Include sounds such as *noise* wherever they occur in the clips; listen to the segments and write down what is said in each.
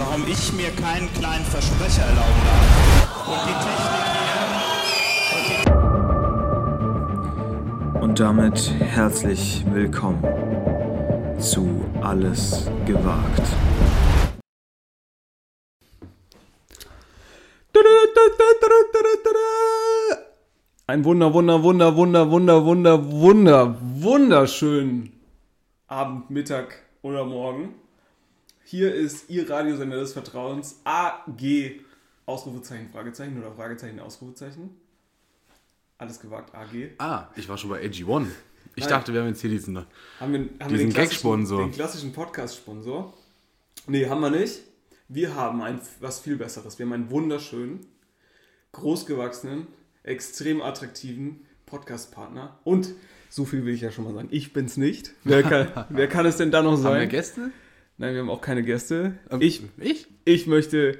warum ich mir keinen kleinen Versprecher erlauben darf. Und die Technik Und damit herzlich willkommen zu Alles gewagt. Ein Wunder, Wunder, Wunder, Wunder, Wunder, Wunder, Wunder, wunderschönen Abend, Mittag oder Morgen. Hier ist Ihr Radiosender des Vertrauens AG Ausrufezeichen, Fragezeichen oder Fragezeichen, Ausrufezeichen. Alles gewagt, AG. Ah, ich war schon bei AG1. Ich Nein. dachte, wir haben jetzt hier diesen. Haben wir, haben Diesen den klassischen- Gag-Sponsor. Den klassischen Podcast-Sponsor. Nee, haben wir nicht. Wir haben ein, was viel Besseres. Wir haben einen wunderschönen, großgewachsenen, extrem attraktiven Podcast-Partner. Und so viel will ich ja schon mal sagen. Ich bin's nicht. Wer kann, *laughs* wer kann es denn da noch Haben wir sein? Gäste? Nein, wir haben auch keine Gäste. Ähm, Ich, Ich? ich möchte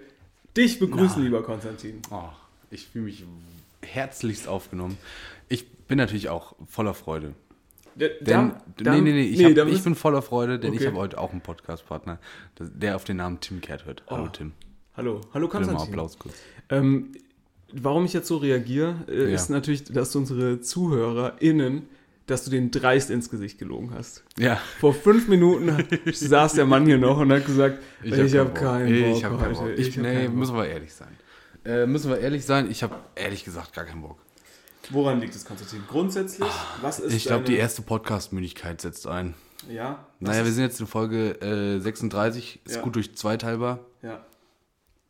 dich begrüßen, Nein. lieber Konstantin. Oh, ich fühle mich herzlichst aufgenommen. Ich bin natürlich auch voller Freude. Der- Denn, da- nee, nee, nee, ich, nee, hab, da ich bin voller Freude, denn ich Okay. habe heute auch einen Podcast-Partner, der auf den Namen Tim Kehrt hört. Hallo Oh, Tim. Hallo, hallo Bitte mal Konstantin. Applaus kurz. Ähm, warum ich jetzt so reagiere, äh, Ja. ist natürlich, dass unsere ZuhörerInnen, dass du den dreist ins Gesicht gelogen hast. Ja, Vor fünf Minuten *laughs* saß der Mann hier noch und hat gesagt, ich, hab habe keinen Bock Ich habe keinen. Bock. Ich, hab nee, keinen müssen wir ehrlich sein. Äh, müssen wir ehrlich sein, ich habe ehrlich gesagt gar keinen Bock. Woran liegt es, Konstantin? Grundsätzlich, was ist Ich glaube, die erste Podcast-Müdigkeit setzt ein. Ja, Naja, wir sind jetzt in Folge äh, 36, ist Ja. gut durch zweiteilbar. Ja.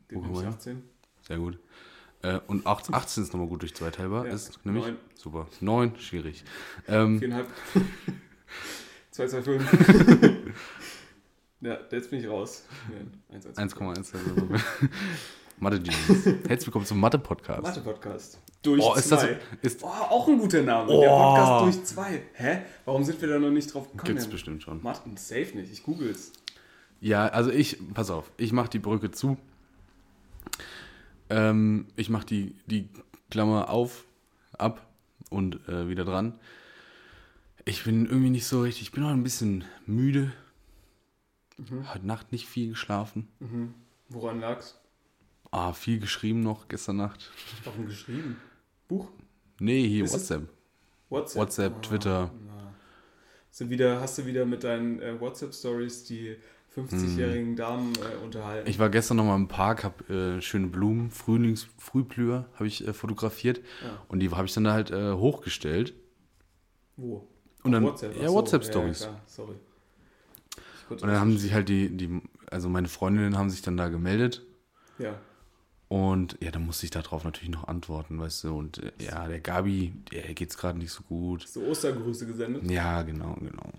Geht Wo nämlich haben wir? 18. Sehr gut. Äh, und 8, 18 ist nochmal gut durch zwei teilbar. Ja. Ist nämlich Neun. super. 9, schwierig. Ähm, Viereinhalb. 2, 2, 5. Ja, jetzt bin ich raus. Ja, 1, 1, 1,1. Also, *laughs* Mathe Genius. Herzlich willkommen zum Mathe-Podcast. Mathe-Podcast. Durch Oh, ist das. zwei. Ist, Oh, auch ein guter Name. Der Oh. Podcast durch zwei. Hä? Warum sind wir da noch nicht drauf gekommen? gibt's bestimmt schon. Martin, safe nicht. Ich google's. Ja, also ich, pass auf, ich mache die Brücke zu. Ähm, ich mache die, die Klammer auf, ab und äh, wieder dran. Ich bin irgendwie nicht so richtig, ich bin noch ein bisschen müde. Heute Nacht nicht viel geschlafen. Woran lag's? Ah, viel geschrieben noch gestern Nacht. Warum geschrieben? Buch? Nee, hier Ist WhatsApp. WhatsApp? WhatsApp, Ah, Twitter. Hast du wieder, hast du wieder mit deinen äh, WhatsApp-Stories die 50-jährigen Damen äh, unterhalten? Ich war gestern noch mal im Park, habe äh, schöne Blumen, Frühlings, Frühblüher habe ich äh, fotografiert Ja. und die habe ich dann da halt äh, hochgestellt. Wo? Und Auf dann WhatsApp? ja WhatsApp Stories. Ja, sorry. Und dann haben sich halt die die also meine Freundinnen haben sich dann da gemeldet Ja. und ja, dann musste ich darauf natürlich noch antworten, weißt du, und äh, ja, der Gabi, der geht's gerade nicht so gut. So Ostergrüße gesendet. Ja, genau, genau.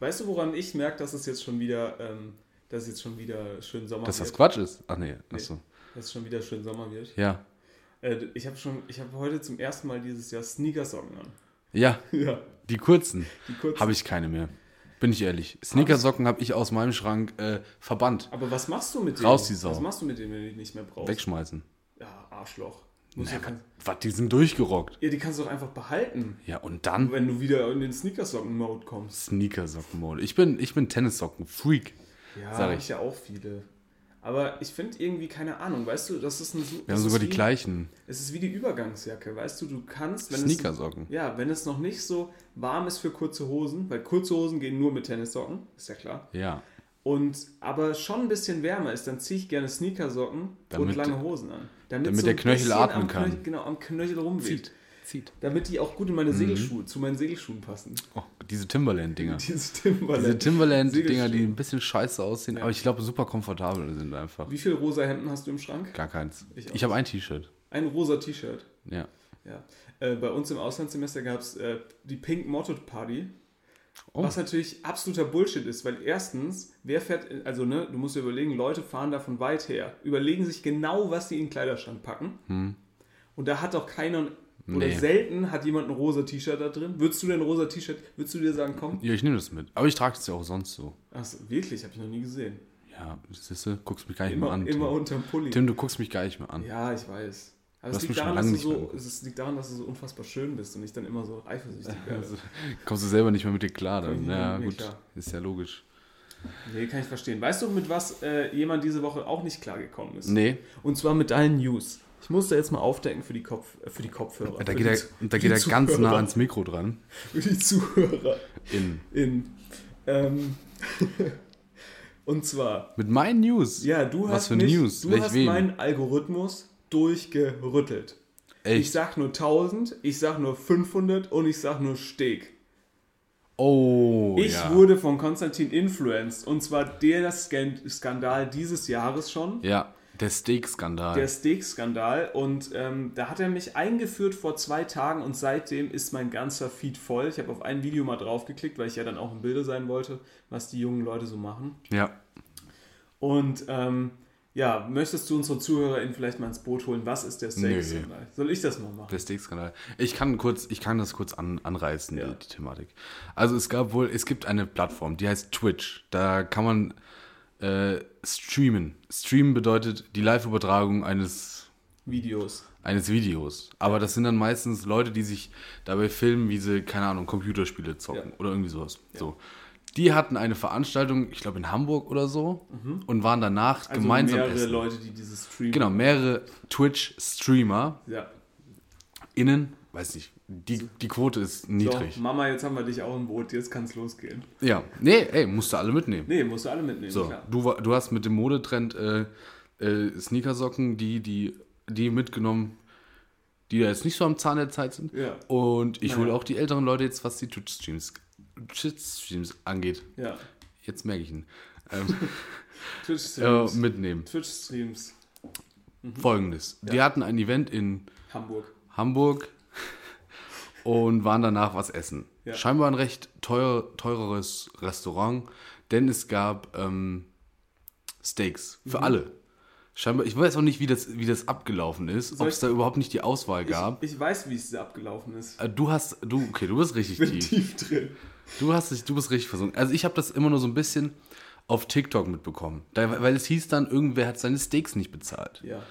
Weißt du, woran ich merke, dass es jetzt schon wieder, ähm, dass es jetzt schon wieder schön Sommer Dass wird? das Quatsch ist. Ach nee, achso. Dass es schon wieder schön Sommer wird. Ja. Äh, ich habe schon, ich habe heute zum ersten Mal dieses Jahr Sneakersocken an. Ja, *laughs* Ja, die kurzen die kurzen. habe ich keine mehr. Bin ich ehrlich. Sneakersocken habe ich aus meinem Schrank äh, verbannt. Aber was machst du mit denen? Raus die Sau. Was machst du mit denen, wenn du die nicht mehr brauchst? Wegschmeißen. Ja, Arschloch. Muss Na, ja, was, die sind durchgerockt. ja, die kannst du doch einfach behalten, Ja, und dann wenn du wieder in den Sneakersocken-Mode kommst. Sneakersocken-Mode. Ich bin, ich bin Tennissocken-Freak. Ja, Sag hab ich. ja auch viele. Aber ich finde irgendwie, keine Ahnung, weißt du, das ist ein su- Wir haben sogar die wie, gleichen Es ist wie die Übergangsjacke, weißt du, du kannst, wenn Sneakersocken. es ja, wenn es noch nicht so warm ist für kurze Hosen, weil kurze Hosen gehen nur mit Tennissocken, ist ja klar. Ja. Und aber schon ein bisschen wärmer ist, dann ziehe ich gerne Sneakersocken und Damit- lange Hosen an. Damit so der Knöchel atmen am kann. Knöchel, genau, am Knöchel rumweht. Zieht. Zieht. Damit die auch gut in Mhm. meine Segelschuhe, zu meinen Segelschuhen passen. Oh, diese Timberland-Dinger. *laughs* Diese Timberland. Diese Timberland-Dinger, Segelschuhe. die ein bisschen scheiße aussehen, Ja. aber ich glaube super komfortabel sind einfach. Wie viele rosa Hemden hast du im Schrank? Gar keins. Ich Ich habe ein T-Shirt. Ein rosa T-Shirt. Ja. Ja. Äh, bei uns im Auslandssemester gab es äh, die Pink Motto Party. Oh. Was natürlich absoluter Bullshit ist, weil erstens, wer fährt, also ne, du musst dir überlegen, Leute fahren da von weit her, überlegen sich genau, was sie in den Kleiderschrank packen. Und da hat doch keiner, oder Nee. selten hat jemand ein rosa T-Shirt da drin. Würdest du denn ein rosa T-Shirt, würdest du dir sagen, komm? Ja, ich nehme das mit. Aber ich trage das ja auch sonst so. Achso, wirklich, habe ich noch nie gesehen. Ja, siehst du, guckst mich gar nicht Immer, mehr an. immer Tim. unterm Pulli. Tim, du guckst mich gar nicht mehr an. Ja, ich weiß. Aber es liegt, daran, dass du so, es liegt daran, dass du so unfassbar schön bist und ich dann immer so eifersüchtig *laughs* werde. Also, kommst du selber nicht mehr mit dir klar dann. Ja, gut. klar. Ist ja logisch. Nee, kann ich verstehen. Weißt du, mit was äh, jemand diese Woche auch nicht klargekommen ist? Nee. Und zwar mit deinen News. Ich musste jetzt mal aufdecken für die, Kopf, äh, für die Kopfhörer. Da geht er, da geht er ganz nah ans Mikro dran. *laughs* Für die Zuhörer. In. In. Ähm, *laughs* und zwar, Mit meinen News. ja, du Was hast, für mich, News? Du Welch hast wem? meinen Algorithmus durchgerüttelt. Ich Echt? sag nur 1000, ich sag nur 500 und ich sag nur Steg. Oh, Ich ja. wurde von Konstantin influenced und zwar der Skan- Skandal dieses Jahres schon. Ja, der Steak-Skandal. Der Steak-Skandal und ähm, da hat er mich eingeführt vor zwei Tagen und seitdem ist mein ganzer Feed voll. Ich habe auf ein Video mal draufgeklickt, weil ich ja dann auch im Bilde sein wollte, was die jungen Leute so machen. Ja. Und ähm, ja, möchtest du unsere ZuhörerInnen vielleicht mal ins Boot holen? Was ist der Steak-Skandal? Soll ich das mal machen? Der Steak-Skandal. Ich kann kurz, ich kann das kurz an, anreißen, Ja. die, die Thematik. Also es gab wohl, es gibt eine Plattform, die heißt Twitch. Da kann man äh, streamen. Streamen bedeutet die Live-Übertragung eines, Videos. eines Videos. Aber das sind dann meistens Leute, die sich dabei filmen, wie sie, keine Ahnung, Computerspiele zocken Ja. oder irgendwie sowas. So. Die hatten eine Veranstaltung, ich glaube in Hamburg oder so, und waren danach Also gemeinsam mehrere essen. Leute, die dieses Stream. Genau, mehrere Twitch-Streamer Ja. innen, weiß nicht, die, die Quote ist niedrig. So, Mama, jetzt haben wir dich auch im Boot, jetzt kann es losgehen. Ja, nee, ey, musst du alle mitnehmen. Nee, musst du alle mitnehmen, so, klar. du, du hast mit dem Modetrend äh, äh, Sneakersocken, die, die, die mitgenommen, die ja jetzt nicht so am Zahn der Zeit sind. Ja. Und ich Naja. hole auch die älteren Leute jetzt, was die Twitch-Streams Twitch-Streams angeht. Ja. Jetzt merke ich ihn. Ähm, *laughs* äh, Twitch-Streams. mitnehmen. Twitch-Streams. Folgendes. Die hatten ein Event in Hamburg. Hamburg *laughs* und waren danach was essen. Ja. Scheinbar ein recht teuer, teureres Restaurant, denn es gab ähm, Steaks Mhm. für alle. Scheinbar, ich weiß auch nicht, wie das, wie das abgelaufen ist, ob es da überhaupt nicht die Auswahl gab. Ich, ich weiß, wie es abgelaufen ist. Äh, du hast, du, okay, du bist richtig Ich bin tief. tief drin. Du hast dich, du bist richtig versunken. Also ich habe das immer nur so ein bisschen auf TikTok mitbekommen, da, weil es hieß dann, irgendwer hat seine Steaks nicht bezahlt. Ja.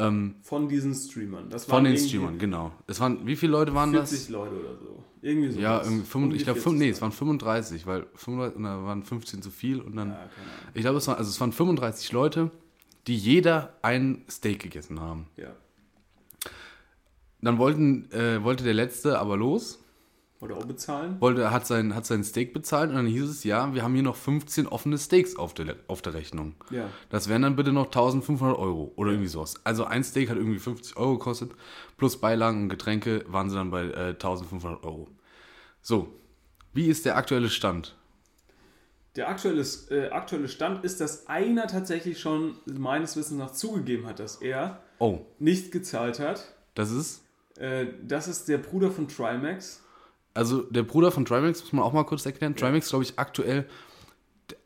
Ähm, Von diesen Streamern. Das von den Streamern, genau. Es waren, wie viele Leute waren das? 40 Leute oder so. Irgendwie so. Ja, irgendwie fünf- ich glaube, nee, es waren 35, weil 35, und da waren 15 zu viel und dann. Ja, keine Ahnung. Ich glaube, es, waren, also es waren 35 Leute, die jeder ein Steak gegessen haben. Ja. Dann wollten, äh, wollte der Letzte aber los, Oder auch bezahlen. wollte, hat, sein, hat sein Steak bezahlt und dann hieß es, ja, wir haben hier noch 15 offene Steaks auf der, auf der Rechnung. Ja. Das wären dann bitte noch 1500 Euro oder irgendwie sowas. Also ein Steak hat irgendwie 50 Euro gekostet, plus Beilagen und Getränke waren sie dann bei äh, 1500 Euro. So, wie ist der aktuelle Stand? Der aktuelle, äh, aktuelle Stand ist, dass einer tatsächlich schon meines Wissens nach zugegeben hat, dass er Oh, nicht gezahlt hat. das ist. Äh, das ist der Bruder von Trimax. Also der Bruder von Trimax, muss man auch mal kurz erklären. Trimax, glaube ich, aktuell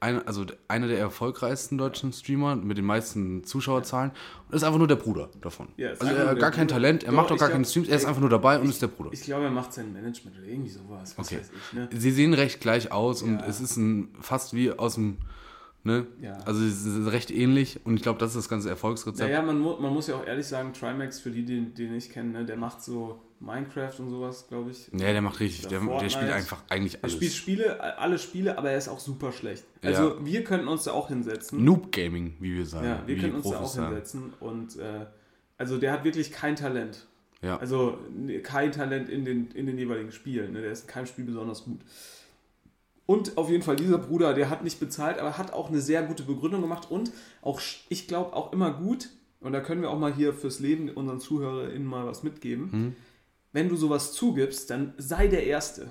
einer, also einer der erfolgreichsten deutschen Streamer mit den meisten Zuschauerzahlen. Und ist einfach nur der Bruder davon. Ja, also er hat gar kein Bruder. Talent, er Doch, macht auch ich gar glaub- keine Streams, er ist einfach nur dabei und ist der Bruder. Ich glaube, er macht sein Management oder irgendwie sowas. Was Okay. weiß ich, ne? Sie sehen recht gleich aus und Ja. es ist ein, fast wie aus dem, ne? Ja. Also es ist recht ähnlich und ich glaube, das ist das ganze Erfolgsrezept. Naja, man, mu man muss ja auch ehrlich sagen, Trimax, für die, die den nicht kennen, ne, der macht so Minecraft und sowas, glaube ich. Ja, der macht richtig, der, der spielt einfach eigentlich Er alles. spielt Spiele, alle Spiele, aber er ist auch super schlecht. Also Ja. wir könnten uns da auch hinsetzen. Noob Gaming, wie wir sagen. ja, wir können die uns da auch sagen. hinsetzen. Und äh, also der hat wirklich kein Talent. Ja. Also ne, kein Talent in den, in den jeweiligen Spielen. Ne? Der ist in keinem Spiel besonders gut. Und auf jeden Fall dieser Bruder, der hat nicht bezahlt, aber hat auch eine sehr gute Begründung gemacht und auch, ich glaube, auch immer gut, und da können wir auch mal hier fürs Leben unseren ZuhörerInnen mal was mitgeben, Hm. Wenn du sowas zugibst, dann sei der Erste.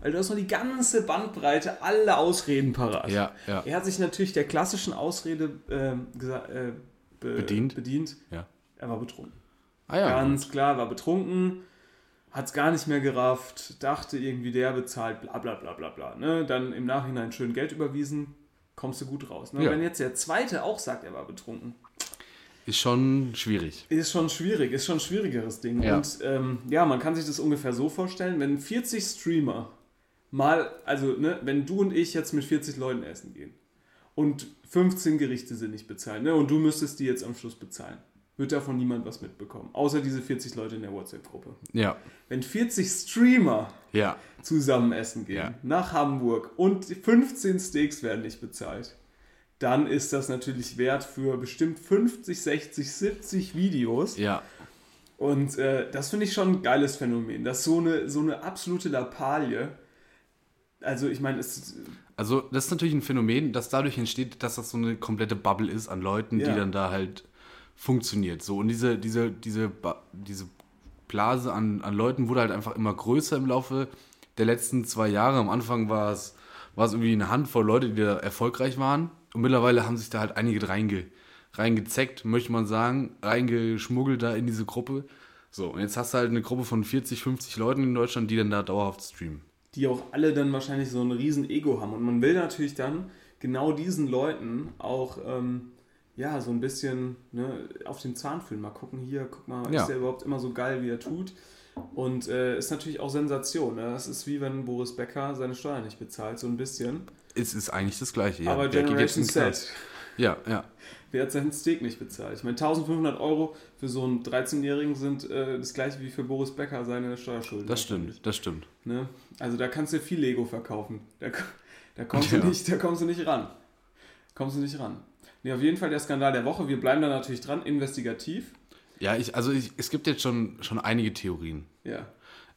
Weil du hast noch die ganze Bandbreite, alle Ausreden parat. Ja, ja. Er hat sich natürlich der klassischen Ausrede gesa- äh, be Bedient. bedient. ja. Er war betrunken. Ah ja. Ganz klar, war betrunken, hat es gar nicht mehr gerafft, dachte irgendwie, der bezahlt, bla bla bla bla bla. Ne? Dann im Nachhinein schön Geld überwiesen, kommst du gut raus. Ne? Ja. Wenn jetzt der Zweite auch sagt, er war betrunken, Ist schon schwierig. ist schon schwierig, ist schon ein schwierigeres Ding. Ja. Und ähm, ja, man kann sich das ungefähr so vorstellen, wenn 40 Streamer mal, also ne, wenn du und ich jetzt mit 40 Leuten essen gehen und 15 Gerichte sind nicht bezahlt, ne, und du müsstest die jetzt am Schluss bezahlen. wird davon niemand was mitbekommen. Außer diese 40 Leute in der WhatsApp-Gruppe. Ja. Wenn 40 Streamer Ja. zusammen essen gehen, Ja. nach Hamburg und 15 Steaks werden nicht bezahlt, dann ist das natürlich wert für bestimmt 50, 60, 70 Videos. Ja. Und äh, das finde ich schon ein geiles Phänomen. Das ist so eine, so eine absolute Lappalie. Also ich meine, es Also, das ist natürlich ein Phänomen, das dadurch entsteht, dass das so eine komplette Bubble ist an Leuten, Ja. die dann da halt funktioniert. So, und diese, diese, diese, diese Blase an, an Leuten wurde halt einfach immer größer im Laufe der letzten zwei Jahre. Am Anfang war es, war es irgendwie eine Handvoll Leute, die da erfolgreich waren. Und mittlerweile haben sich da halt einige reinge, reingezeckt, möchte man sagen, reingeschmuggelt da in diese Gruppe. So, und jetzt hast du halt eine Gruppe von 40, 50 Leuten in Deutschland, die dann da dauerhaft streamen. die auch alle dann wahrscheinlich so ein riesen Ego haben. Und man will natürlich dann genau diesen Leuten auch ähm, ja so ein bisschen ne, auf den Zahn fühlen. Mal gucken hier, guck mal, Ja. ist der überhaupt immer so geil, wie er tut? Und äh, ist natürlich auch Sensation. Ne? Das ist wie wenn Boris Becker seine Steuern nicht bezahlt, so ein bisschen. Es ist eigentlich das Gleiche. Ja. Aber Der Generation. Set, Ja, ja. wer hat seinen Steak nicht bezahlt? Ich meine, 1500 Euro für so einen 13-Jährigen sind äh, das gleiche wie für Boris Becker seine Steuerschulden. Das stimmt, das stimmt. Ne? Also da kannst du viel Lego verkaufen. Da, *laughs* da, kommst, Ja. du nicht, da kommst du nicht ran. Kommst du nicht ran. Nee, auf jeden Fall der Skandal der Woche. Wir bleiben da natürlich dran, investigativ. Ja, ich, also ich, es gibt jetzt schon, schon einige Theorien. Ja.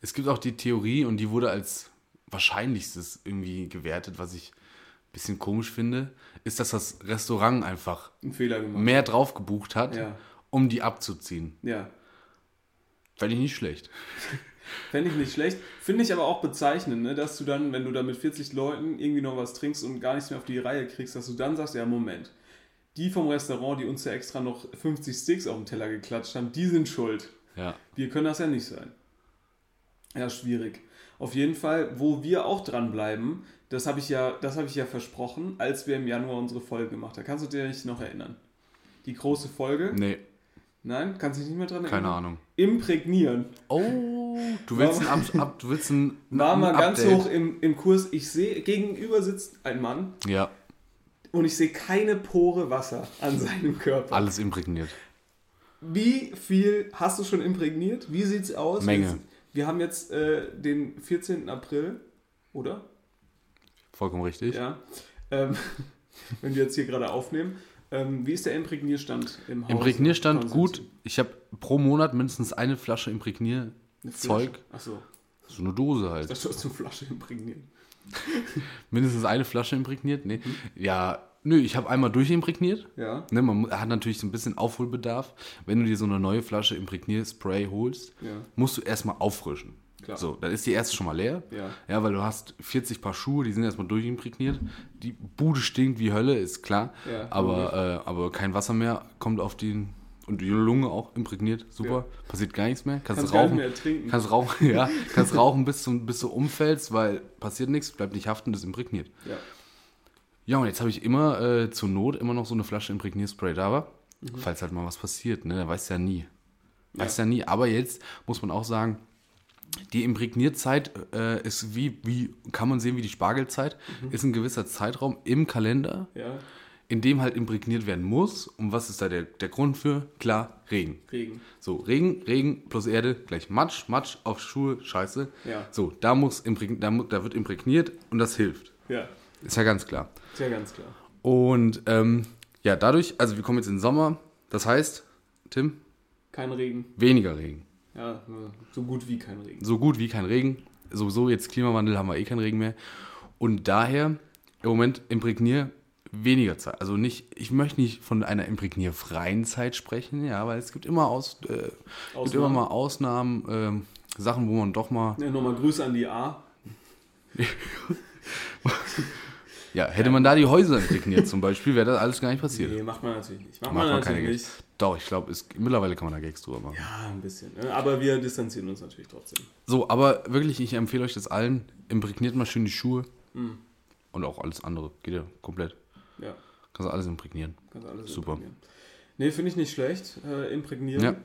Es gibt auch die Theorie und die wurde als wahrscheinlichstes irgendwie gewertet, was ich ein bisschen komisch finde, ist, dass das Restaurant einfach mehr drauf gebucht hat, Ja. um die abzuziehen. Ja. Fände ich nicht schlecht. *laughs* Fände ich nicht schlecht. Finde ich aber auch bezeichnend, ne? dass du dann, wenn du da mit 40 Leuten irgendwie noch was trinkst und gar nichts mehr auf die Reihe kriegst, dass du dann sagst, ja, Moment. Die vom Restaurant, die uns ja extra noch 50 Sticks auf den Teller geklatscht haben, die sind schuld. Ja. Wir können das ja nicht sein. Ja, schwierig. Auf jeden Fall, wo wir auch dranbleiben, das habe ich, ja, das hab ich ja versprochen, als wir im Januar unsere Folge gemacht haben. Kannst du dich noch erinnern? Die große Folge? Nee, Nein? Kannst du dich nicht mehr dran erinnern? keine Ahnung. Imprägnieren. Oh, du willst ein, Ab, ab, du willst ein, War ein mal ganz Update. hoch im, im Kurs. Ich sehe, gegenüber sitzt ein Mann Ja, und ich sehe keine Pore Wasser an *laughs* seinem Körper. alles imprägniert. Wie viel hast du schon imprägniert? Wie sieht's aus? Menge. Wir haben jetzt äh, den 14. April, oder? Vollkommen richtig. Ja. Ähm, *laughs* wenn wir jetzt hier gerade aufnehmen. Ähm, wie ist der Imprägnierstand im Haus? Imprägnierstand gut. Ich habe pro Monat mindestens eine Flasche Imprägnierzeug. Achso, So eine Dose halt. das sollst du Flasche imprägnieren. *laughs* Mindestens eine Flasche imprägniert? Nee. Ja, nö, ich habe einmal durchimprägniert. Ja, Ne, man hat natürlich so ein bisschen Aufholbedarf. Wenn du dir so eine neue Flasche Imprägnierspray holst, ja, musst du erstmal auffrischen. Klar. So, dann ist die erste schon mal leer. ja. Ja, weil du hast 40 Paar Schuhe, die sind erstmal durchimprägniert. Die Bude stinkt wie Hölle, ist klar. Ja, aber, äh, aber kein Wasser mehr kommt auf den. Und die Lunge auch imprägniert, super. Passiert gar nichts mehr. Kannst, Kannst rauchen. mehr trinken. Kannst rauchen, *laughs* ja. Kannst rauchen, bis du, bis du umfällst, weil passiert nichts, bleibt nicht haften, das imprägniert. ja. Ja, und jetzt habe ich immer äh, zur Not immer noch so eine Flasche Imprägnierspray da war, Mhm. falls halt mal was passiert, ne? Da weißt du ja nie. Weißt ja. nie. Aber jetzt muss man auch sagen, die Imprägnierzeit äh, ist wie, wie, kann man sehen wie die Spargelzeit, Mhm. ist ein gewisser Zeitraum im Kalender, Ja, in dem halt imprägniert werden muss. Und was ist da der, der Grund für? Klar, Regen. Regen. So, Regen, Regen plus Erde gleich Matsch, Matsch auf Schuhe, Scheiße. Ja. So, da, muss da, da wird imprägniert und das hilft. Ja, Ist ja ganz klar. ist ja ganz klar. Und ähm, ja, dadurch, also wir kommen jetzt in den Sommer, das heißt, Tim, Kein Regen. weniger Regen. Ja, so gut wie kein Regen. So gut wie kein Regen. Sowieso jetzt Klimawandel haben wir eh keinen Regen mehr. Und daher im Moment imprägnier weniger Zeit. Also nicht, ich möchte nicht von einer imprägnierfreien Zeit sprechen, ja, weil es gibt immer aus, äh, gibt Ausnahmen. immer mal Ausnahmen, ähm, Sachen, wo man doch mal, Ja, nochmal Grüße an die A. *laughs* ja, hätte man da die Häuser imprägniert zum Beispiel, wäre das alles gar nicht passiert. Nee, macht man natürlich nicht. Macht, Macht man, man keine natürlich nicht. Doch, ich glaube, mittlerweile kann man da Gags drüber machen. Ja, ein bisschen. Ne? Aber wir distanzieren uns natürlich trotzdem. So, aber wirklich, ich empfehle euch das allen. Imprägniert mal schön die Schuhe. Mhm. Und auch alles andere. Geht ja komplett. Ja, Kannst du alles imprägnieren. kannst alles Super. imprägnieren. Nee, finde ich nicht schlecht. Äh, imprägnieren. Ja.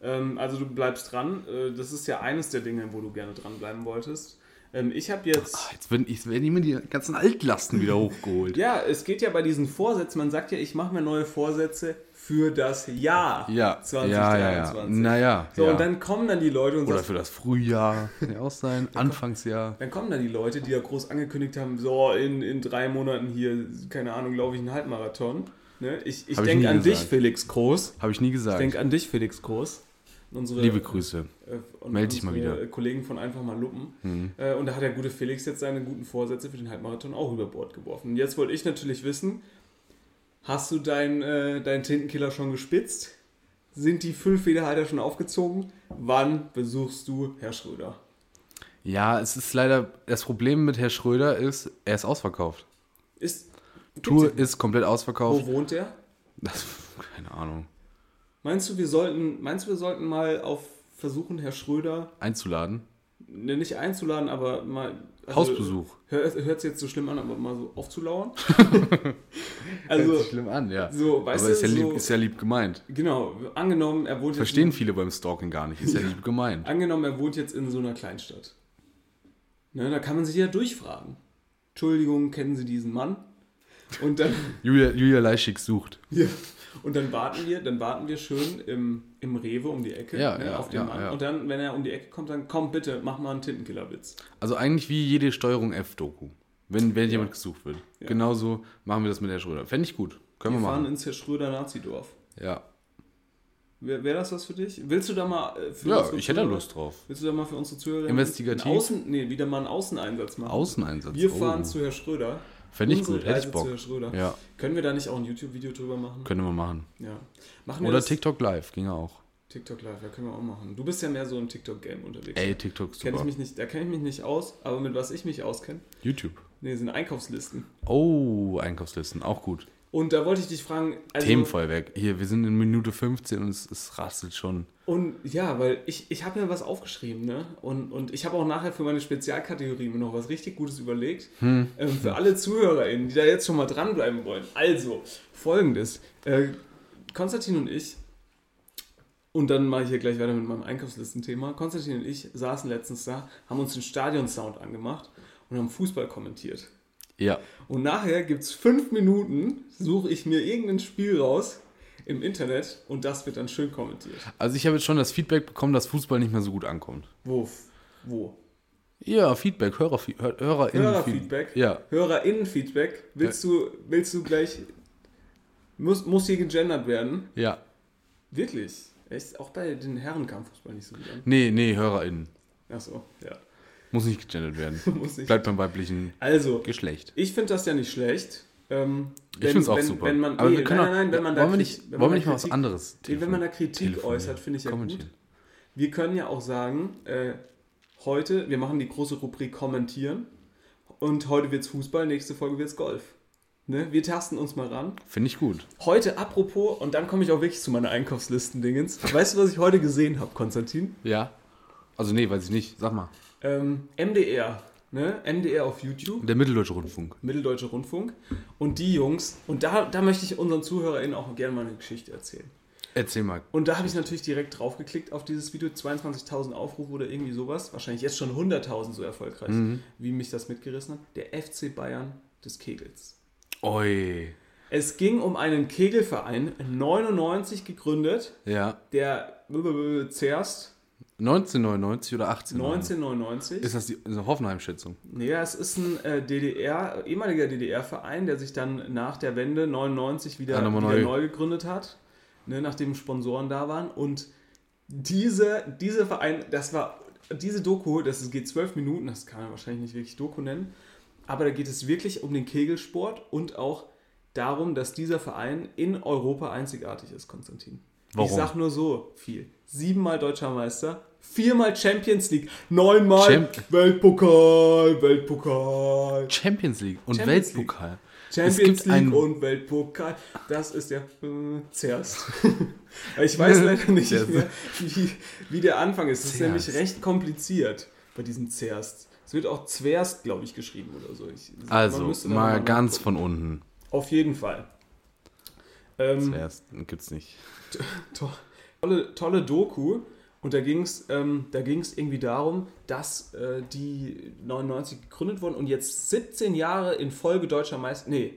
Ähm, also du bleibst dran. Äh, das ist ja eines der Dinge, wo du gerne dranbleiben wolltest. Ähm, ich habe jetzt. Ah, Jetzt werden, jetzt werden immer die ganzen Altlasten wieder *laughs* hochgeholt. Ja, es geht ja bei diesen Vorsätzen, man sagt ja, ich mache mir neue Vorsätze für das Jahr Ja, 2023. ja, ja, ja. Naja, So, und dann kommen dann die Leute und Oder sagen, für das Frühjahr, kann ja auch sein, Anfangsjahr. dann kommen dann die Leute, die ja groß angekündigt haben, so in, in drei Monaten hier, keine Ahnung, laufe ich einen Halbmarathon. Ne? Ich, ich ich denke an dich, gesagt. Felix Groß. Habe ich nie Ich gesagt. denke an dich, Felix Groß. Unsere, Liebe Grüße. äh, und Meld dich mal wieder. Mhm. Kollegen von Einfach mal Luppen. Äh, und da hat der gute Felix jetzt seine guten Vorsätze für den Halbmarathon auch über Bord geworfen. Und jetzt wollte ich natürlich wissen, hast du deinen äh, deinen Tintenkiller schon gespitzt? Sind die Füllfederhalter schon aufgezogen? Wann besuchst du Herr Schröder? Ja, es ist leider, das Problem mit Herr Schröder ist, er ist ausverkauft. Ist, Tour ist komplett ausverkauft. Wo wohnt er? Das, keine Ahnung. Meinst du, wir sollten, meinst du, wir sollten mal auf versuchen, Herr Schröder Einzuladen. Ne, nicht einzuladen, aber mal. also, Hausbesuch. Hört es jetzt so schlimm an, aber mal so aufzulauern? *laughs* *laughs* Hört also, sich schlimm an, ja. so, weißt Aber du, ist ja, so, lieb, ist ja lieb gemeint. genau, angenommen, er wohnt Verstehen jetzt viele beim Stalking gar nicht. Ist ja lieb gemeint. in, angenommen, er wohnt jetzt in so einer Kleinstadt. Ne, da kann man sich ja durchfragen. Entschuldigung, kennen Sie diesen Mann? Und dann, *laughs* Julia, Julia Leischig sucht. ja, und dann warten wir, dann warten wir schön im, im Rewe um die Ecke Ja, ne, ja, auf den ja, Mann. Und dann, wenn er um die Ecke kommt, dann komm bitte, mach mal einen Tintenkillerwitz. Also eigentlich wie jede Steuerung F-Doku. Wenn, wenn jemand gesucht wird. Genauso machen wir das mit Herr Schröder. Fände ich gut. Können Wir wir, fahren machen. ins Herr Schröder Nazidorf. Ja. Wäre wär das was für dich? Willst du da mal äh, für Ja, ich hätte da Lust drauf. Willst du da mal für unsere Zuhörer Investigativ? Außen, nee, wieder mal einen Außeneinsatz machen? Außeneinsatz. Wir fahren oh. zu Herr Schröder. Fände ich gut. Hätte ich Bock. Ja, Können wir da nicht auch ein YouTube-Video drüber machen? können wir machen. Ja. Machen wir Oder das? TikTok Live, ging auch. TikTok Live, ja, können wir auch machen. Du bist ja mehr so im TikTok-Game unterwegs. Ey, TikTok ist Kenn ich super. mich nicht, da kenne ich mich nicht aus, aber mit was ich mich auskenne, YouTube. nee, sind Einkaufslisten. Oh, Einkaufslisten, auch gut. Und da wollte ich dich fragen, also, Themenfeuerwerk. Hier, wir sind in Minute 15 und es, es rasselt schon. Und ja, weil ich, ich habe mir was aufgeschrieben, ne? Und, und ich habe auch nachher für meine Spezialkategorie mir noch was richtig Gutes überlegt. Hm. Ähm, für alle ZuhörerInnen, die da jetzt schon mal dranbleiben wollen. Also, folgendes. Äh, Konstantin und ich, und dann mache ich hier gleich weiter mit meinem Einkaufslistenthema. Konstantin und ich saßen letztens da, haben uns den Stadionsound angemacht und haben Fußball kommentiert. Ja. Und nachher gibt es fünf Minuten, suche ich mir irgendein Spiel raus im Internet und das wird dann schön kommentiert. Also ich habe jetzt schon das Feedback bekommen, dass Fußball nicht mehr so gut ankommt. Wo? Wo? Ja, Feedback, Hörer, Hör, HörerInnen Hörerfeedback? Ja. HörerInnen-Feedback. Willst du, willst du gleich. Muss, muss hier gegendert werden? Ja. Wirklich? Echt? Auch bei den Herren kam Fußball nicht so gut an. Nee, nee, HörerInnen. Achso, ja. Muss nicht gegendert werden. *laughs* Bleibt beim weiblichen Also, Geschlecht. ich finde das ja nicht schlecht. Ähm, Ich finde es auch wenn, super. Wenn man, Aber nee, wir können nein, nein, nein, wenn man da wollen wir nicht, wenn wollen wir nicht mal was anderes Nee, wenn man da Kritik äußert, finde ich ja gut. Wir können ja auch sagen, äh, heute, wir machen die große Rubrik Kommentieren und heute wird's Fußball, nächste Folge wird's Golf. Ne? Wir tasten uns mal ran. Finde ich gut. Heute, apropos, und dann komme ich auch wirklich zu meiner Einkaufslisten-Dingens. Weißt du, was ich heute gesehen habe, Konstantin? Ja. Also nee, weiß ich nicht. Sag mal. Ähm, MDR. Ne? MDR auf YouTube, Der Mitteldeutsche Rundfunk. Mitteldeutsche Rundfunk. Und die Jungs, und da, da möchte ich unseren ZuhörerInnen auch gerne mal eine Geschichte erzählen. Erzähl mal. Und da habe ich natürlich direkt draufgeklickt auf dieses Video. 22.000 Aufrufe oder irgendwie sowas. Wahrscheinlich jetzt schon 100.000 so erfolgreich, wie mich das mitgerissen hat. Der FC Bayern des Kegels. Oi. Es ging um einen Kegelverein, 99 gegründet, Ja. der zuerst 1999 oder 1899? 1999. Ist das die ist eine Hoffenheim-Schätzung? Nee, es ist ein äh, DDR, ehemaliger DDR-Verein, der sich dann nach der Wende 99 wieder, wieder neu. neu. gegründet hat, ne, nachdem Sponsoren da waren. Und diese, diese Verein, das war, diese Doku, das geht zwölf Minuten, das kann man wahrscheinlich nicht wirklich Doku nennen, aber da geht es wirklich um den Kegelsport und auch darum, dass dieser Verein in Europa einzigartig ist, Konstantin. Warum? Ich sag nur so viel. Siebenmal deutscher Meister, viermal Champions League, neunmal Champ- Weltpokal, Weltpokal, Champions League und Champions Weltpokal. Champions gibt League und Weltpokal. Das ist der äh, zuerst. *laughs* ich weiß leider nicht Zerst. mehr, wie, wie der Anfang ist. Es ist Zerst. nämlich recht kompliziert bei diesem Zerst. Es wird auch Zwerst, glaube ich, geschrieben oder so. Ich, Also, mal ganz nachgucken. von unten. Auf jeden Fall. Ähm, Zuerst gibt's nicht. *laughs* to tolle, tolle Doku. Und da ging es ähm, da ging's irgendwie darum, dass äh, die 99 gegründet wurden und jetzt 17 Jahre in Folge deutscher Meister. Nee,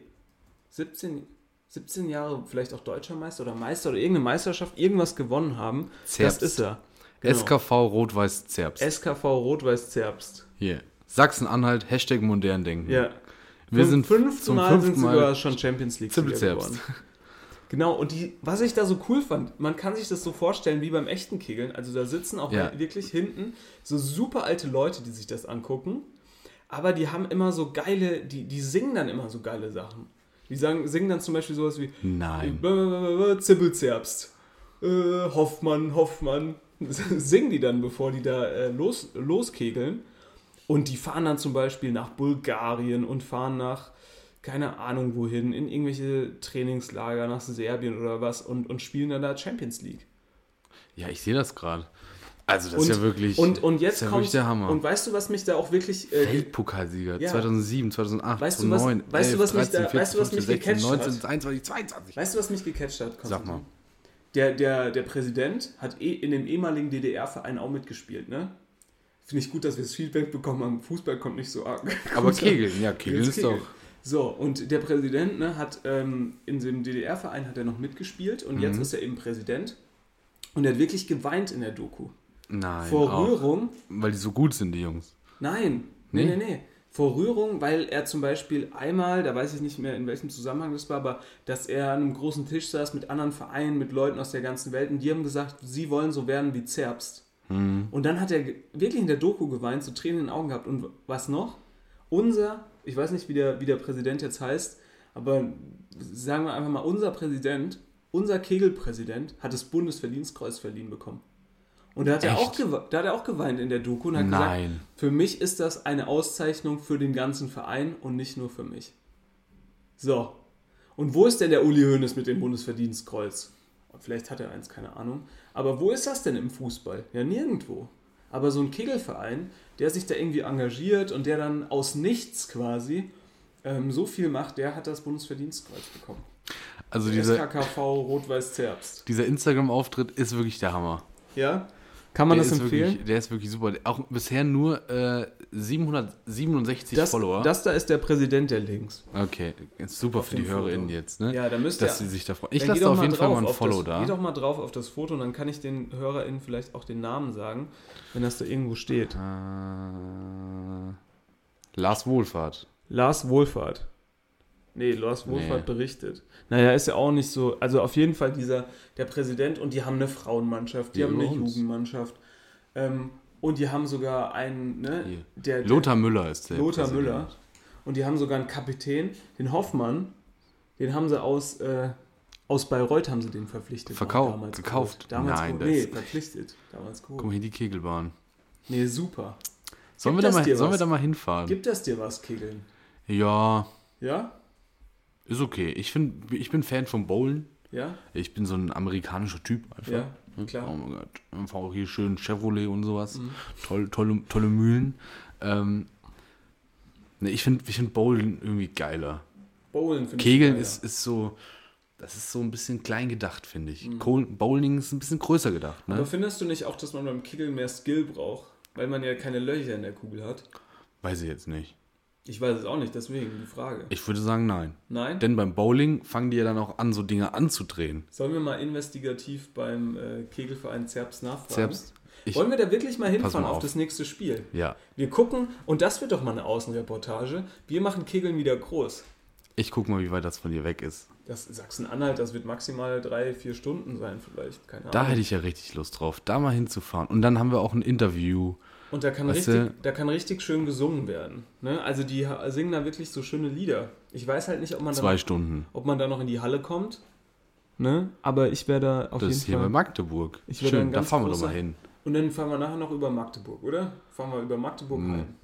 17, 17 Jahre vielleicht auch deutscher Meister oder Meister oder irgendeine Meisterschaft, irgendwas gewonnen haben. Zerbst. Das ist er. Genau. SKV Rot-Weiß Zerbst. SKV Rot-Weiß Zerbst. Hier. Sachsen-Anhalt, Hashtag modern denken. Ja. Wir Zum sind fünften zum Mal fünften sind Mal sogar schon Champions League geworden. *laughs* Genau, und die, was ich da so cool fand, man kann sich das so vorstellen wie beim echten Kegeln. Also da sitzen auch Ja. wirklich hinten so super alte Leute, die sich das angucken. Aber die haben immer so geile, die, die singen dann immer so geile Sachen. Die sagen, singen dann zum Beispiel sowas wie Nein. Zippelzerbst, äh, Hoffmann, Hoffmann. *laughs* Singen die dann, bevor die da äh, los, loskegeln. Und die fahren dann zum Beispiel nach Bulgarien und fahren nach, keine Ahnung wohin, in irgendwelche Trainingslager nach Serbien oder was und, und spielen dann da Champions League. Ja, ich sehe das gerade. Also das und, ist ja wirklich, und, und jetzt ist ja kommt der Hammer. Und weißt du, was mich da auch wirklich. Äh, Weltpokalsieger Ja. 2007, 2008, Weißt du, was- 2009, weißt du, 11, was mich da- 13, 14, weißt du, was mich 15, 16, gecatcht hat? 19, 21, 22. weißt du, was mich gecatcht hat? Sag mal. Der, der, der Präsident hat eh in dem ehemaligen DDR-Verein auch mitgespielt, ne? Finde ich gut, dass wir das Feedback bekommen haben. Fußball kommt nicht so arg. Aber *laughs* Kegeln, ja, Kegeln ist Kegeln. doch. So, und der Präsident ne, hat ähm, in dem DDR-Verein hat er noch mitgespielt und jetzt Mhm. ist er eben Präsident. Und er hat wirklich geweint in der Doku. Nein, Vor auch. Rührung. Weil die so gut sind, die Jungs. Nein, nee, Nee? nee, nee. Vor Rührung, weil er zum Beispiel einmal, da weiß ich nicht mehr in welchem Zusammenhang das war, aber dass er an einem großen Tisch saß mit anderen Vereinen, mit Leuten aus der ganzen Welt und die haben gesagt, sie wollen so werden wie Zerbst. Und dann hat er wirklich in der Doku geweint, so Tränen in den Augen gehabt. Und was noch? Unser, ich weiß nicht, wie der, wie der Präsident jetzt heißt, aber sagen wir einfach mal, unser Präsident, unser Kegelpräsident hat das Bundesverdienstkreuz verliehen bekommen. Und da hat, er auch, da hat er auch geweint in der Doku und hat Nein. gesagt, für mich ist das eine Auszeichnung für den ganzen Verein und nicht nur für mich. So. Und wo ist denn der Uli Hoeneß mit dem Bundesverdienstkreuz? Vielleicht hat er eins, keine Ahnung. Aber wo ist das denn im Fußball? Ja, nirgendwo. Aber so ein Kegelverein, der sich da irgendwie engagiert und der dann aus nichts quasi ähm, so viel macht, der hat das Bundesverdienstkreuz bekommen. Also dieser, SKKV Rot-Weiß Zerbst. dieser Instagram-Auftritt ist wirklich der Hammer. Ja? Kann man der das empfehlen? Wirklich, der ist wirklich super. Auch bisher nur äh, 767 Das, Follower. das da ist der Präsident der Links. okay, ist super Auf für die HörerInnen jetzt, ne? Ja, da müsst Dass ihr- sie sich da freuen. Ich lasse da auf jeden Fall mal ein Follow das, da. Geh doch mal drauf auf das Foto und dann kann ich den HörerInnen vielleicht auch den Namen sagen, wenn das da irgendwo steht. Äh, Lars Wohlfahrt. Lars Wohlfahrt. Nee, Lars Nee. Wohlfahrt berichtet. Naja, ist ja auch nicht so. Also auf jeden Fall dieser, der Präsident und die haben eine Frauenmannschaft, die Wie haben eine uns. Jugendmannschaft. Ähm, und die haben sogar einen, ne? Der, der, Lothar Müller ist der. Lothar Präsident. Müller. Und die haben sogar einen Kapitän, den Hoffmann, den haben sie aus, äh, aus Bayreuth haben sie den verpflichtet. Verkauft, Damals gekauft? geholt. Damals Nein, geholt. Nee, verpflichtet. Damals geholt. Guck mal hier die Kegelbahn. Nee, super. Sollen, wir da, mal, sollen wir da mal hinfahren? Gibt das dir was, Kegeln? ja, Ja? Ist okay. Ich, find, ich bin Fan vom Bowlen. Ja? Ich bin so ein amerikanischer Typ einfach. Ja, klar. Oh mein Gott. Einfach auch hier schön Chevrolet und sowas. Mhm. Toll, tolle, tolle Mühlen. Ähm, ne, ich finde ich find Bowlen irgendwie geiler. Bowlen finde ich Kegeln geiler. ist, ist so, das ist so ein bisschen klein gedacht, finde ich. Mhm. Bowling ist ein bisschen größer gedacht. Aber Ne? findest du nicht auch, dass man beim Kegeln mehr Skill braucht? Weil man ja keine Löcher in der Kugel hat. Weiß ich jetzt nicht. Ich weiß es auch nicht, deswegen die Frage. Ich würde sagen, nein. Nein? Denn beim Bowling fangen die ja dann auch an, so Dinge anzudrehen. Sollen wir mal investigativ beim äh, Kegelverein Zerbst nachfragen? Selbst. Ich, Wollen wir da wirklich mal hinfahren mal auf auf. das nächste Spiel? ja, Wir gucken, und das wird doch mal eine Außenreportage. Wir machen Kegeln wieder groß. ich guck mal, wie weit das von dir weg ist. Das Sachsen-Anhalt, das wird maximal drei, vier Stunden sein, vielleicht. Keine Ahnung. Da hätte ich ja richtig Lust drauf, da mal hinzufahren. Und dann haben wir auch ein Interview. Und da kann, Weißt richtig, du- da kann richtig schön gesungen werden. Ne? Also die singen da wirklich so schöne Lieder. Ich weiß halt nicht, ob man, da Zwei noch, Stunden. ob man da noch in die Halle kommt. Ne? Aber ich werde da auf Das ist jeden hier bei Fall. Magdeburg. Ich werde ein Schön, da fahren wir doch mal hin. Und dann fahren wir nachher noch über Magdeburg, oder? Fahren wir über Magdeburg Mhm. rein.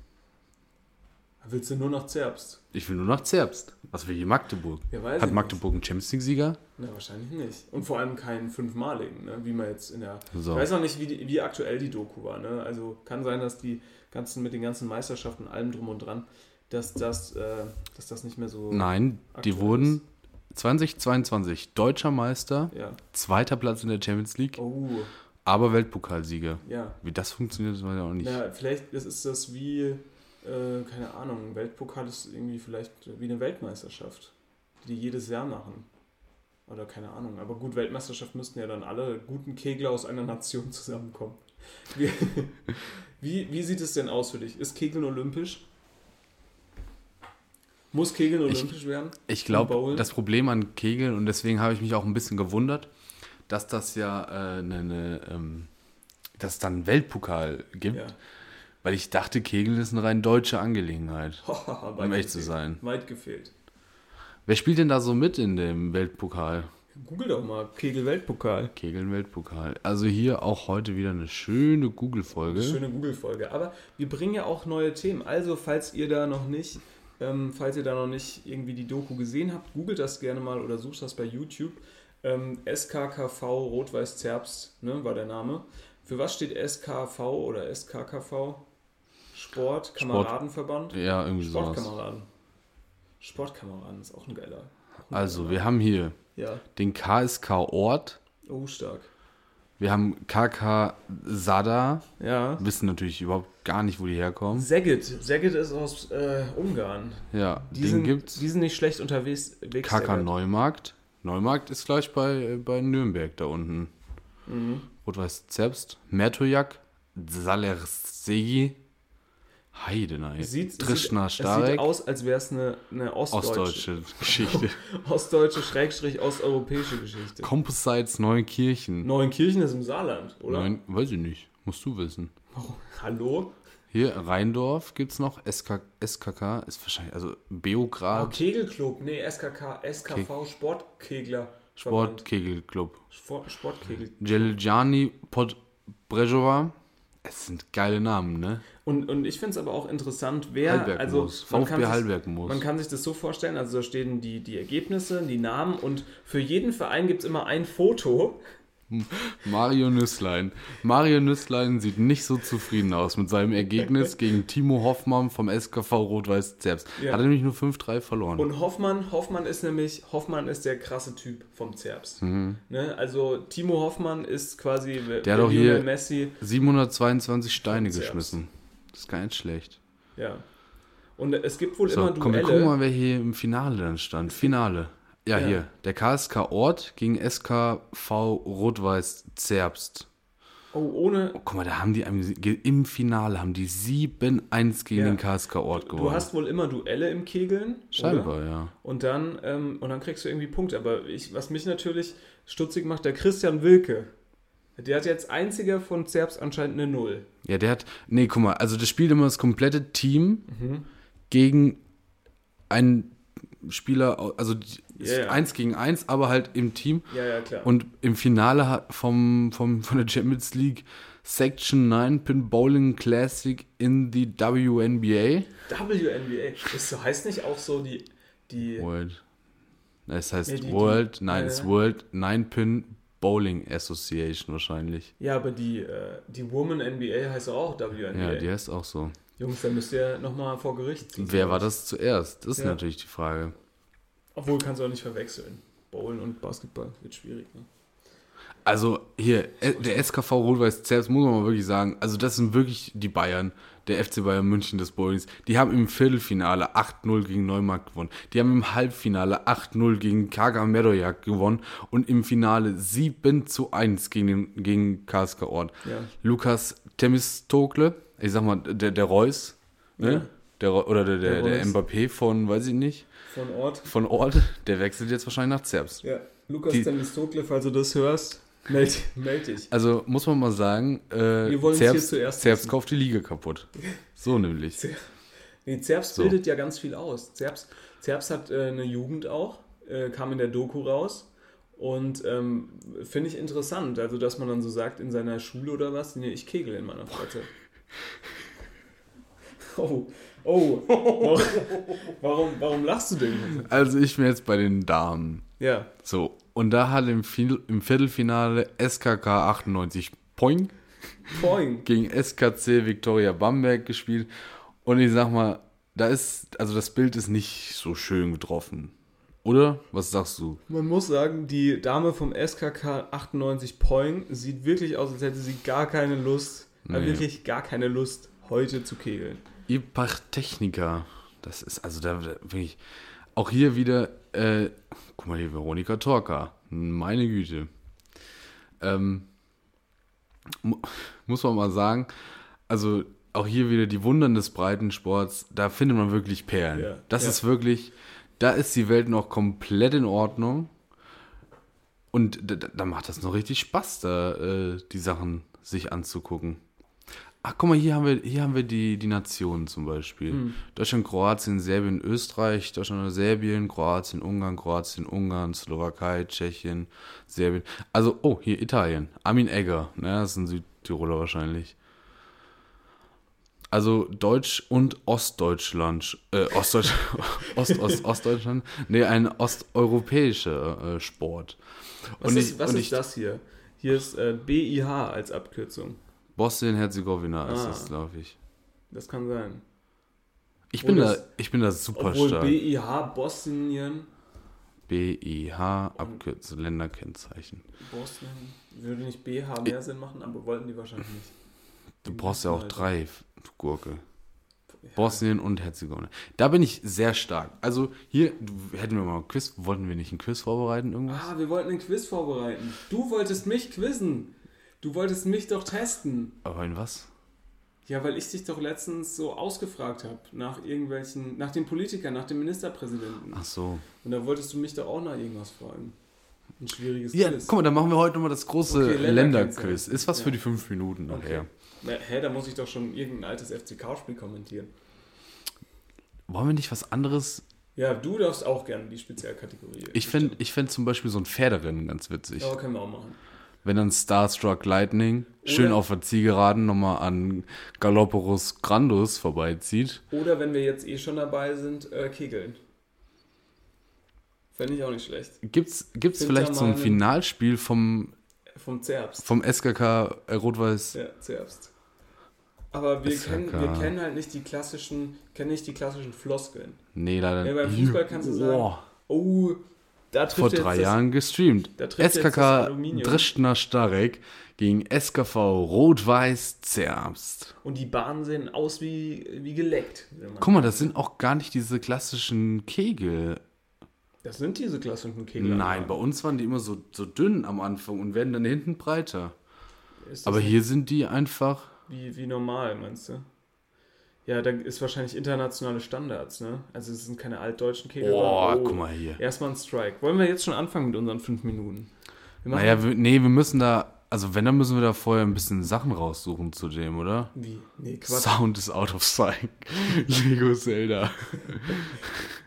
Willst du nur nach Zerbst? Ich will nur nach Zerbst. Was will hier Magdeburg? Ja, Hat Magdeburg einen Champions League-Sieger? Na, wahrscheinlich nicht. Und vor allem keinen fünfmaligen, ne? wie man jetzt in der. So. Ich weiß auch nicht, wie, die, wie aktuell die Doku war. Ne? Also kann sein, dass die ganzen mit den ganzen Meisterschaften, allem drum und dran, dass das, äh, dass das nicht mehr so. Nein, die wurden 2022 deutscher Meister, Ja. zweiter Platz in der Champions League, Oh, aber Weltpokalsieger. Ja. Wie das funktioniert, das weiß ich auch nicht. Na, vielleicht ist das wie, äh, keine Ahnung, Weltpokal ist irgendwie vielleicht wie eine Weltmeisterschaft, die die jedes Jahr machen. Oder keine Ahnung. Aber gut, Weltmeisterschaft müssten ja dann alle guten Kegler aus einer Nation *laughs* zusammenkommen. Wie, *laughs* wie, wie sieht es denn aus für dich? Ist Kegeln olympisch? Muss Kegeln Ich- olympisch werden? Ich glaube, das Problem an Kegeln, und deswegen habe ich mich auch ein bisschen gewundert, dass das ja äh, eine, eine, ähm, dass es dann einen Weltpokal gibt. Ja. Weil ich dachte, Kegeln ist eine rein deutsche Angelegenheit. *laughs* Um echt zu gefehlt. sein. Weit gefehlt. Wer spielt denn da so mit in dem Weltpokal? Google doch mal, Kegel-Weltpokal. Kegeln Weltpokal. Also hier auch heute wieder eine schöne Google-Folge. Schöne Google-Folge. Aber wir bringen ja auch neue Themen. Also, falls ihr da noch nicht, ähm, falls ihr da noch nicht irgendwie die Doku gesehen habt, googelt das gerne mal oder sucht das bei YouTube. Ähm, SKKV Rot-Weiß Zerbst, ne, war der Name. Für was steht SKV oder SKKV? Sport, Kameradenverband? Ja, irgendwie sowas. Sportkameraden. Sportkameraden ist auch ein geiler. Also, wir haben hier Ja, den KSK Ort. oh, stark. Wir haben KK Sada. Ja. Wissen natürlich überhaupt gar nicht, wo die herkommen. Szeged. Szeged ist aus äh, Ungarn. Ja, Die den sind, gibt's. die sind nicht schlecht unterwegs. Wegs- KK Neumarkt. Neumarkt ist gleich bei, bei Nürnberg da unten. Mhm. Rot-Weiß Zerbst. Mertojak. Salersegi. Heidenei. Sieht, Trischner sieht, es sieht Starek. aus, als wäre es eine, eine ostdeutsche, Ostdeutsche Geschichte. *laughs* ostdeutsche Schrägstrich osteuropäische Geschichte. Composites Neunkirchen. Neuenkirchen ist im Saarland, oder? Neun, weiß ich nicht. Musst du wissen. Hallo? Hier, Rheindorf gibt es noch. SK, SKK ist wahrscheinlich, also Beograd Kegelclub, nee, SKK, SKV, Sportkegler. Sportkegelclub. Sport, Sportkegel. Jeljani Podbrezhova. Es sind geile Namen, ne? Und, und ich finde es aber auch interessant, wer. Halbergmoos. Also, man kann VfB sich- Halbergmoos. Man kann sich das so vorstellen, also da stehen die, die Ergebnisse, die Namen und für jeden Verein gibt es immer ein Foto. *laughs* Mario Nüsslein. Mario Nüsslein sieht nicht so zufrieden aus mit seinem Ergebnis *laughs* gegen Timo Hoffmann vom SKV Rot-Weiß Zerbst. Ja. Hat er nämlich nur 5-3 verloren. Und Hoffmann, Hoffmann ist nämlich, Hoffmann ist der krasse Typ vom Zerbst. Ne? Also Timo Hoffmann ist quasi Mhm. Der hat doch hier- Messi. 722 Steine geschmissen. Das ist gar nicht schlecht. Ja. Und es gibt wohl So, immer komm, wir Duelle. gucken mal, wer hier im Finale dann stand. Finale. Ja, Ja. hier. Der KSK Ort gegen SKV Rot-Weiß Zerbst. oh, ohne. Oh, guck mal, da haben die im Finale haben die 7-1 gegen Ja. den KSK Ort gewonnen. Du hast wohl immer Duelle im Kegeln. Scheinbar, Oder? ja. Und dann, ähm, und dann kriegst du irgendwie Punkte. Aber ich, was mich natürlich stutzig macht, der Christian Wilke. Der hat jetzt einziger von Zerbst anscheinend eine Null. Ja, der hat. Nee, guck mal, also das spielt immer das komplette Team Mhm. gegen einen Spieler, also die- ja. eins gegen eins, aber halt im Team. Ja, ja, klar. Und im Finale hat vom, vom, von der Champions League Section 9 Pin Bowling Classic in the WNBA. WNBA. Das heißt nicht auch so die. die World. Es heißt Nee, die- die- World, nein, es äh, ist World 9 Pin Bowling Association wahrscheinlich. ja, aber die, äh, die Woman NBA heißt auch WNBA. Ja, die heißt auch so. Jungs, dann müsst ihr nochmal vor Gericht ziehen. Wer war das zuerst? Das ist Ja. natürlich die Frage. Obwohl, kannst du auch nicht verwechseln. Bowlen und Basketball wird schwierig. Ne? Also hier, äh, der SKV Rot-Weiß Zerbst, muss man mal wirklich sagen, also das sind wirklich die Bayern, der FC Bayern München des Bowlings. Die haben im Viertelfinale 8-0 gegen Neumarkt gewonnen. Die haben im Halbfinale 8-0 gegen Kaga Medojak gewonnen und im Finale 7-1 gegen, den, gegen KSK Ort. Ja. Lukas Temistokle, ich sag mal, der, der Reus, ne? Ja. Der, oder der, der, Der der. Mbappé von, weiß ich nicht, Von Ort. von Ort, der wechselt jetzt wahrscheinlich nach Zerbst. Ja. Lukas Die- Temistokle, falls du das hörst, meld, *laughs* meld dich. Also muss man mal sagen, äh, Zerbst, Zerbst kauft die Liga kaputt. *laughs* So nämlich. Nee, Zerbst So. bildet ja ganz viel aus. Zerbst, Zerbst hat äh, eine Jugend auch, äh, kam in der Doku raus. Und ähm, finde ich interessant, also dass man dann so sagt, in seiner Schule oder was, nee, ich kegel in meiner Freizeit. *laughs* Oh, oh, *laughs* warum, warum, lachst du denn? Also ich bin jetzt bei den Damen. Ja, So, und da hat im, im Viertelfinale SKK 98 Poing Poing. *laughs* gegen SKC Viktoria Bamberg gespielt. Und ich sag mal, da ist, also das Bild ist nicht so schön getroffen. Oder? Was sagst du? Man muss sagen, die Dame vom SKK 98 Poing sieht wirklich aus, als hätte sie gar keine Lust, äh, Nee. wirklich gar keine Lust, heute zu kegeln. Ihr Pachtechniker. Das ist also da da wirklich. Auch hier wieder, äh, guck mal hier, Veronika Torka. Meine Güte. Ähm, mu muss man mal sagen, also auch hier wieder die Wundern des Breitensports, da findet man wirklich Perlen. Ja, Das ja. ist wirklich, da ist die Welt noch komplett in Ordnung. Und da, da da macht das noch richtig Spaß, da äh, die Sachen sich anzugucken. Ach, guck mal, hier haben wir, hier haben wir die, die Nationen zum Beispiel. Hm. Deutschland, Kroatien, Serbien, Österreich, Deutschland, Serbien, Kroatien, Ungarn, Kroatien, Ungarn, Slowakei, Tschechien, Serbien. Also, oh, hier Italien. Armin Egger, ne, das ist ein Südtiroler wahrscheinlich. Also Deutsch und Ostdeutschland, äh, Ostdeutsch, *laughs* Ost, Ost, Ostdeutschland, nee, ein osteuropäischer äh, Sport. Was und ist, ich, was ist ich, das hier? Hier ist äh, BIH als Abkürzung. Bosnien-Herzegowina ist Ah. das, glaube ich. Das kann sein. Ich bin, da, ich bin da super Obwohl stark. BIH Bosnien, BIH, Abkürzung, Länderkennzeichen. Bosnien, würde nicht BH mehr Sinn machen, aber wollten die wahrscheinlich nicht. Du brauchst ja auch drei, du Gurke. Bosnien und Herzegowina. Da bin ich sehr stark. Also hier, hätten wir mal ein Quiz, wollten wir nicht ein Quiz vorbereiten, irgendwas? Ah, wir wollten einen Quiz vorbereiten. Du wolltest mich quizzen. Du wolltest mich doch testen. Aber in was? Ja, weil ich dich doch letztens so ausgefragt habe nach irgendwelchen, nach den Politikern, nach dem Ministerpräsidenten. Ach so. Und da wolltest du mich doch auch nach irgendwas fragen. Ein schwieriges Ja, Quiz. guck mal, dann machen wir heute nochmal das große Okay. Länderquiz. Ist was Ja. für die fünf Minuten Okay. nachher. Na, hä, da muss ich doch schon irgendein altes FCK-Spiel kommentieren. Wollen wir nicht was anderes? Ja, du darfst auch gerne die Spezialkategorie. Ich fände ich fänd zum Beispiel so ein Pferderennen ganz witzig. Ja, können wir auch machen. Wenn dann Starstruck Lightning schön auf der Zielgeraden nochmal an Galopperus Grandus vorbeizieht. Oder wenn wir jetzt eh schon dabei sind, äh, Kegeln. Fände ich auch nicht schlecht. Gibt's, gibt's vielleicht so ein Finalspiel vom, Vom Zerbst. vom SKK äh, Rot-Weiß? Ja, Zerbst. Aber wir kennen, wir kennen halt nicht die klassischen, kennen nicht die klassischen Floskeln. Nee, leider Ja, beim. Fußball kannst du sagen, Oh, vor drei Jahren gestreamt. SKK. Drischner Starek gegen SKV Rot-Weiß Zerbst. Und die Bahnen sehen aus wie, wie geleckt. Guck mal, das sind auch gar nicht diese klassischen Kegel. Das sind diese klassischen Kegel. Nein, bei uns waren die immer so, so dünn am Anfang und werden dann hinten breiter. Aber hier sind die einfach. Wie, wie normal, meinst du? Ja, da ist wahrscheinlich internationale Standards, ne? Also es sind keine altdeutschen Kegel. Oh, sondern- guck mal hier. Erstmal ein Strike. Wollen wir jetzt schon anfangen mit unseren fünf Minuten? Wir Naja, wir, nee, wir müssen da. Also, wenn, dann müssen wir da vorher ein bisschen Sachen raussuchen zu dem, oder? Wie? Nee, Quatsch. Sound is out of sight. *laughs* Lego Zelda.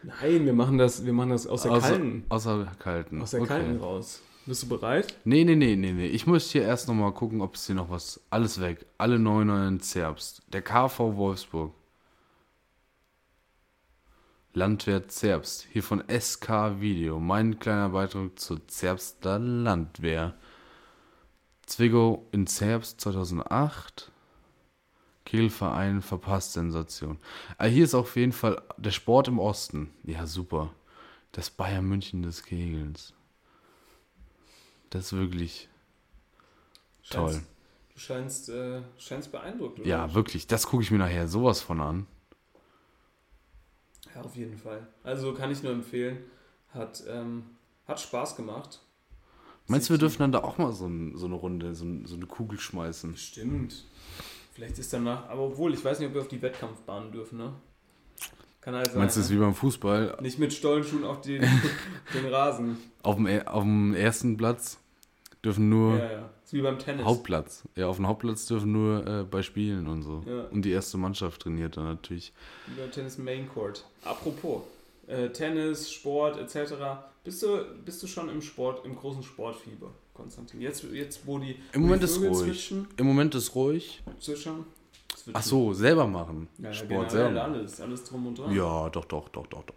Nein, wir machen das, wir machen das aus der Außer, kalten. außer kalten. Aus der okay. kalten raus. Bist du bereit? Nee, nee, nee, nee, nee. Ich muss hier erst nochmal gucken, ob es hier noch was. Alles weg. Alle neuen neuen Zerbst. Der KV Wolfsburg. Landwirt Zerbst. Hier von SK Video. Mein kleiner Beitrag zur Zerbster Landwehr. Zwickau in Zerbst 2008. Kegelverein verpasst Sensation. Ah, hier ist auf jeden Fall der Sport im Osten. Ja, super. Das Bayern München des Kegelns. Das ist wirklich toll. Scheinst- Du scheinst, äh, scheinst beeindruckt, oder? Ja, wirklich. Das gucke ich mir nachher sowas von an. Ja, auf jeden Fall. Also kann ich nur empfehlen. Hat, ähm, hat Spaß gemacht. Meinst du, wir dürfen dann da auch mal so, ein, so eine Runde, so, ein, so eine Kugel schmeißen? Stimmt. Vielleicht ist danach, aber obwohl, ich weiß nicht, ob wir auf die Wettkampfbahn dürfen, ne? Kann halt sein. Meinst du, es ist wie beim Fußball? Nicht mit Stollenschuhen auf den, *laughs* den Rasen. Auf dem, er- auf dem ersten Platz dürfen nur Ja, ja. Ist wie beim Tennis. Hauptplatz. Ja, auf dem Hauptplatz dürfen nur äh, bei Spielen und so. Ja. Und die erste Mannschaft trainiert dann natürlich. Wie beim Tennis Main Court. Apropos, äh, Tennis, Sport etc. Bist du, bist du schon im Sport, im großen Sportfieber, Konstantin? Jetzt, jetzt wo die, Im Moment die ist ruhig. Zwitschern, Im Moment ist ruhig. zwitschern, zwitschern. Ach so, selber machen. Ja, Sport selber. alles, alles drum und dran. Ja, doch, doch, doch, doch, doch.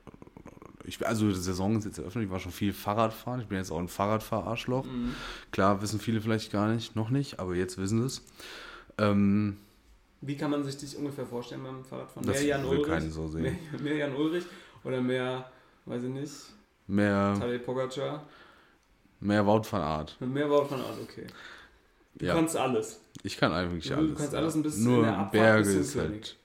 Ich, also die Saison ist jetzt eröffnet, ich war schon viel Fahrradfahren. Ich bin jetzt auch ein Fahrradfahrarschloch. Mhm. Klar, wissen viele vielleicht gar nicht, noch nicht, aber jetzt wissen sie es. Ähm, Wie kann man sich dich ungefähr vorstellen beim Fahrradfahren? Das mehr Jan will Ulrich? so sehen. Mehr, mehr Jan Ulrich oder mehr, weiß ich nicht, mehr, Tadej Pogacar. mehr Wout van Art. Mehr Wort von Art, okay. Du Ja, kannst alles. Ich kann eigentlich Du alles. kannst ja. alles ein bisschen Nur Abfahrt Berge du ist halt.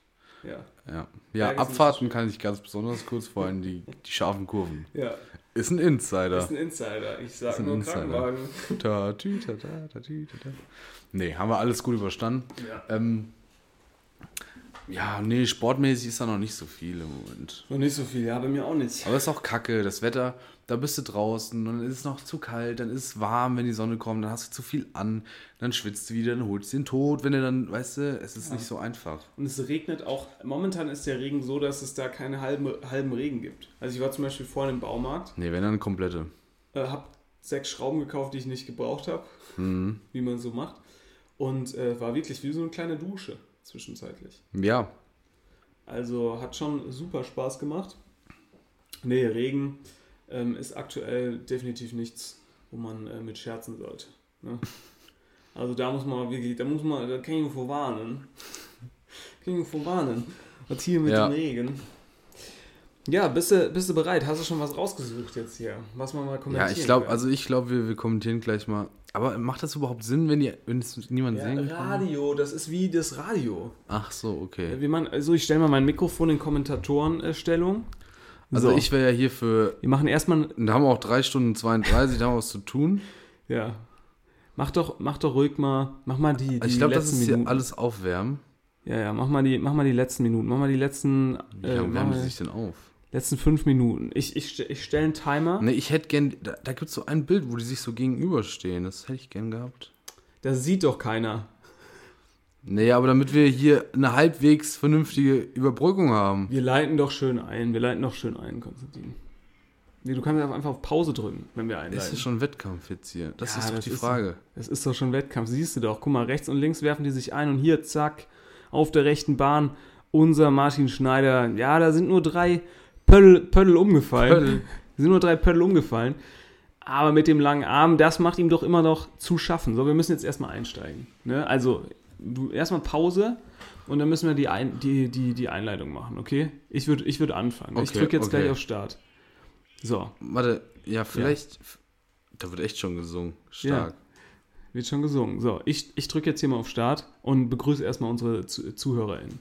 Ja. Ja, ja Abfahrten kann ich ganz besonders kurz, vor allem die, die scharfen Kurven. Ja, Ist ein Insider. ist ein Insider. Ich sag Ist ein nur Insider. Krankenwagen. Ta, tü, ta, ta, ta, tü, ta, ta. Nee, haben wir alles gut überstanden. Ja. Ähm, ja, nee, sportmäßig ist da noch nicht so viel im Moment. Noch nicht so viel, ja, bei mir auch nicht. Aber es ist auch kacke, das Wetter, da bist du draußen und dann ist es noch zu kalt, dann ist es warm, wenn die Sonne kommt, dann hast du zu viel an, dann schwitzt du wieder, dann holst du den Tod, wenn du dann, weißt du, es ist nicht so einfach. Und es regnet auch, momentan ist der Regen so, dass es da keine halben, halben Regen gibt. Also ich war zum Beispiel vorhin im Baumarkt, Nee, wenn dann eine komplette. äh, habe sechs Schrauben gekauft, die ich nicht gebraucht habe, Mhm. wie man so macht. Und äh, war wirklich wie so eine kleine Dusche zwischenzeitlich. Ja, Also hat schon super Spaß gemacht. Nee, Regen ähm, ist aktuell definitiv nichts, wo man äh, mit scherzen sollte. Ne? *laughs* Also da muss man wirklich, da muss man, da kann ich nur vor warnen. *laughs* Kann ich nur vor warnen. Was hier mit Ja. dem Regen. Ja, bist du, bist du bereit? Hast du schon was rausgesucht jetzt hier? Was man mal kommentieren ja, ich glaube, also ich glaube, wir, wir kommentieren gleich mal. Aber macht das überhaupt Sinn, wenn, die, wenn es niemand ja, sehen kann? Radio, das ist wie das Radio. Ach so, okay. Wie man, also ich stelle mal mein Mikrofon in Kommentatorenstellung. Also So. ich wäre ja hier für, Wir machen erstmal da haben wir auch 3 Stunden 32, da haben wir was zu tun. *laughs* Ja. Mach doch, mach doch ruhig mal, mach mal die, die ich glaube, das ist hier Minuten. alles aufwärmen. Ja, ja, mach mal die, mach mal die letzten Minuten, mach mal die letzten, Wie äh, lange mach wärmen die sich denn auf? letzten fünf Minuten. Ich, ich, ich stelle einen Timer. Ne, ich hätte gern, da, da gibt es so ein Bild, wo die sich so gegenüberstehen. Das hätte ich gern gehabt. Das sieht doch keiner. Nee, aber damit wir hier eine halbwegs vernünftige Überbrückung haben. Wir leiten doch schön ein, wir leiten doch schön ein, Konstantin. Nee, du kannst einfach auf Pause drücken, wenn wir einleiten. Ist das schon Wettkampf jetzt hier? Das Ja, ist doch das die ist- Frage. Das ist doch schon Wettkampf, siehst du doch. Guck mal, rechts und links werfen die sich ein und hier, zack, auf der rechten Bahn, unser Martin Schneider. Ja, da sind nur drei Pöttl, Pöttl umgefallen. Pöttl. *laughs* sind nur drei Pöttl umgefallen. Aber mit dem langen Arm, das macht ihm doch immer noch zu schaffen. So, wir müssen jetzt erstmal einsteigen. Ne? Also, du erstmal Pause und dann müssen wir die, ein, die, die, die Einleitung machen, okay? Ich würde ich würd anfangen. ich Okay, drücke jetzt okay. gleich auf Start. So, Warte, ja, vielleicht. Da wird echt schon gesungen. Stark. Wird schon gesungen. So, ich, ich drücke jetzt hier mal auf Start und begrüße erstmal unsere Zu ZuhörerInnen.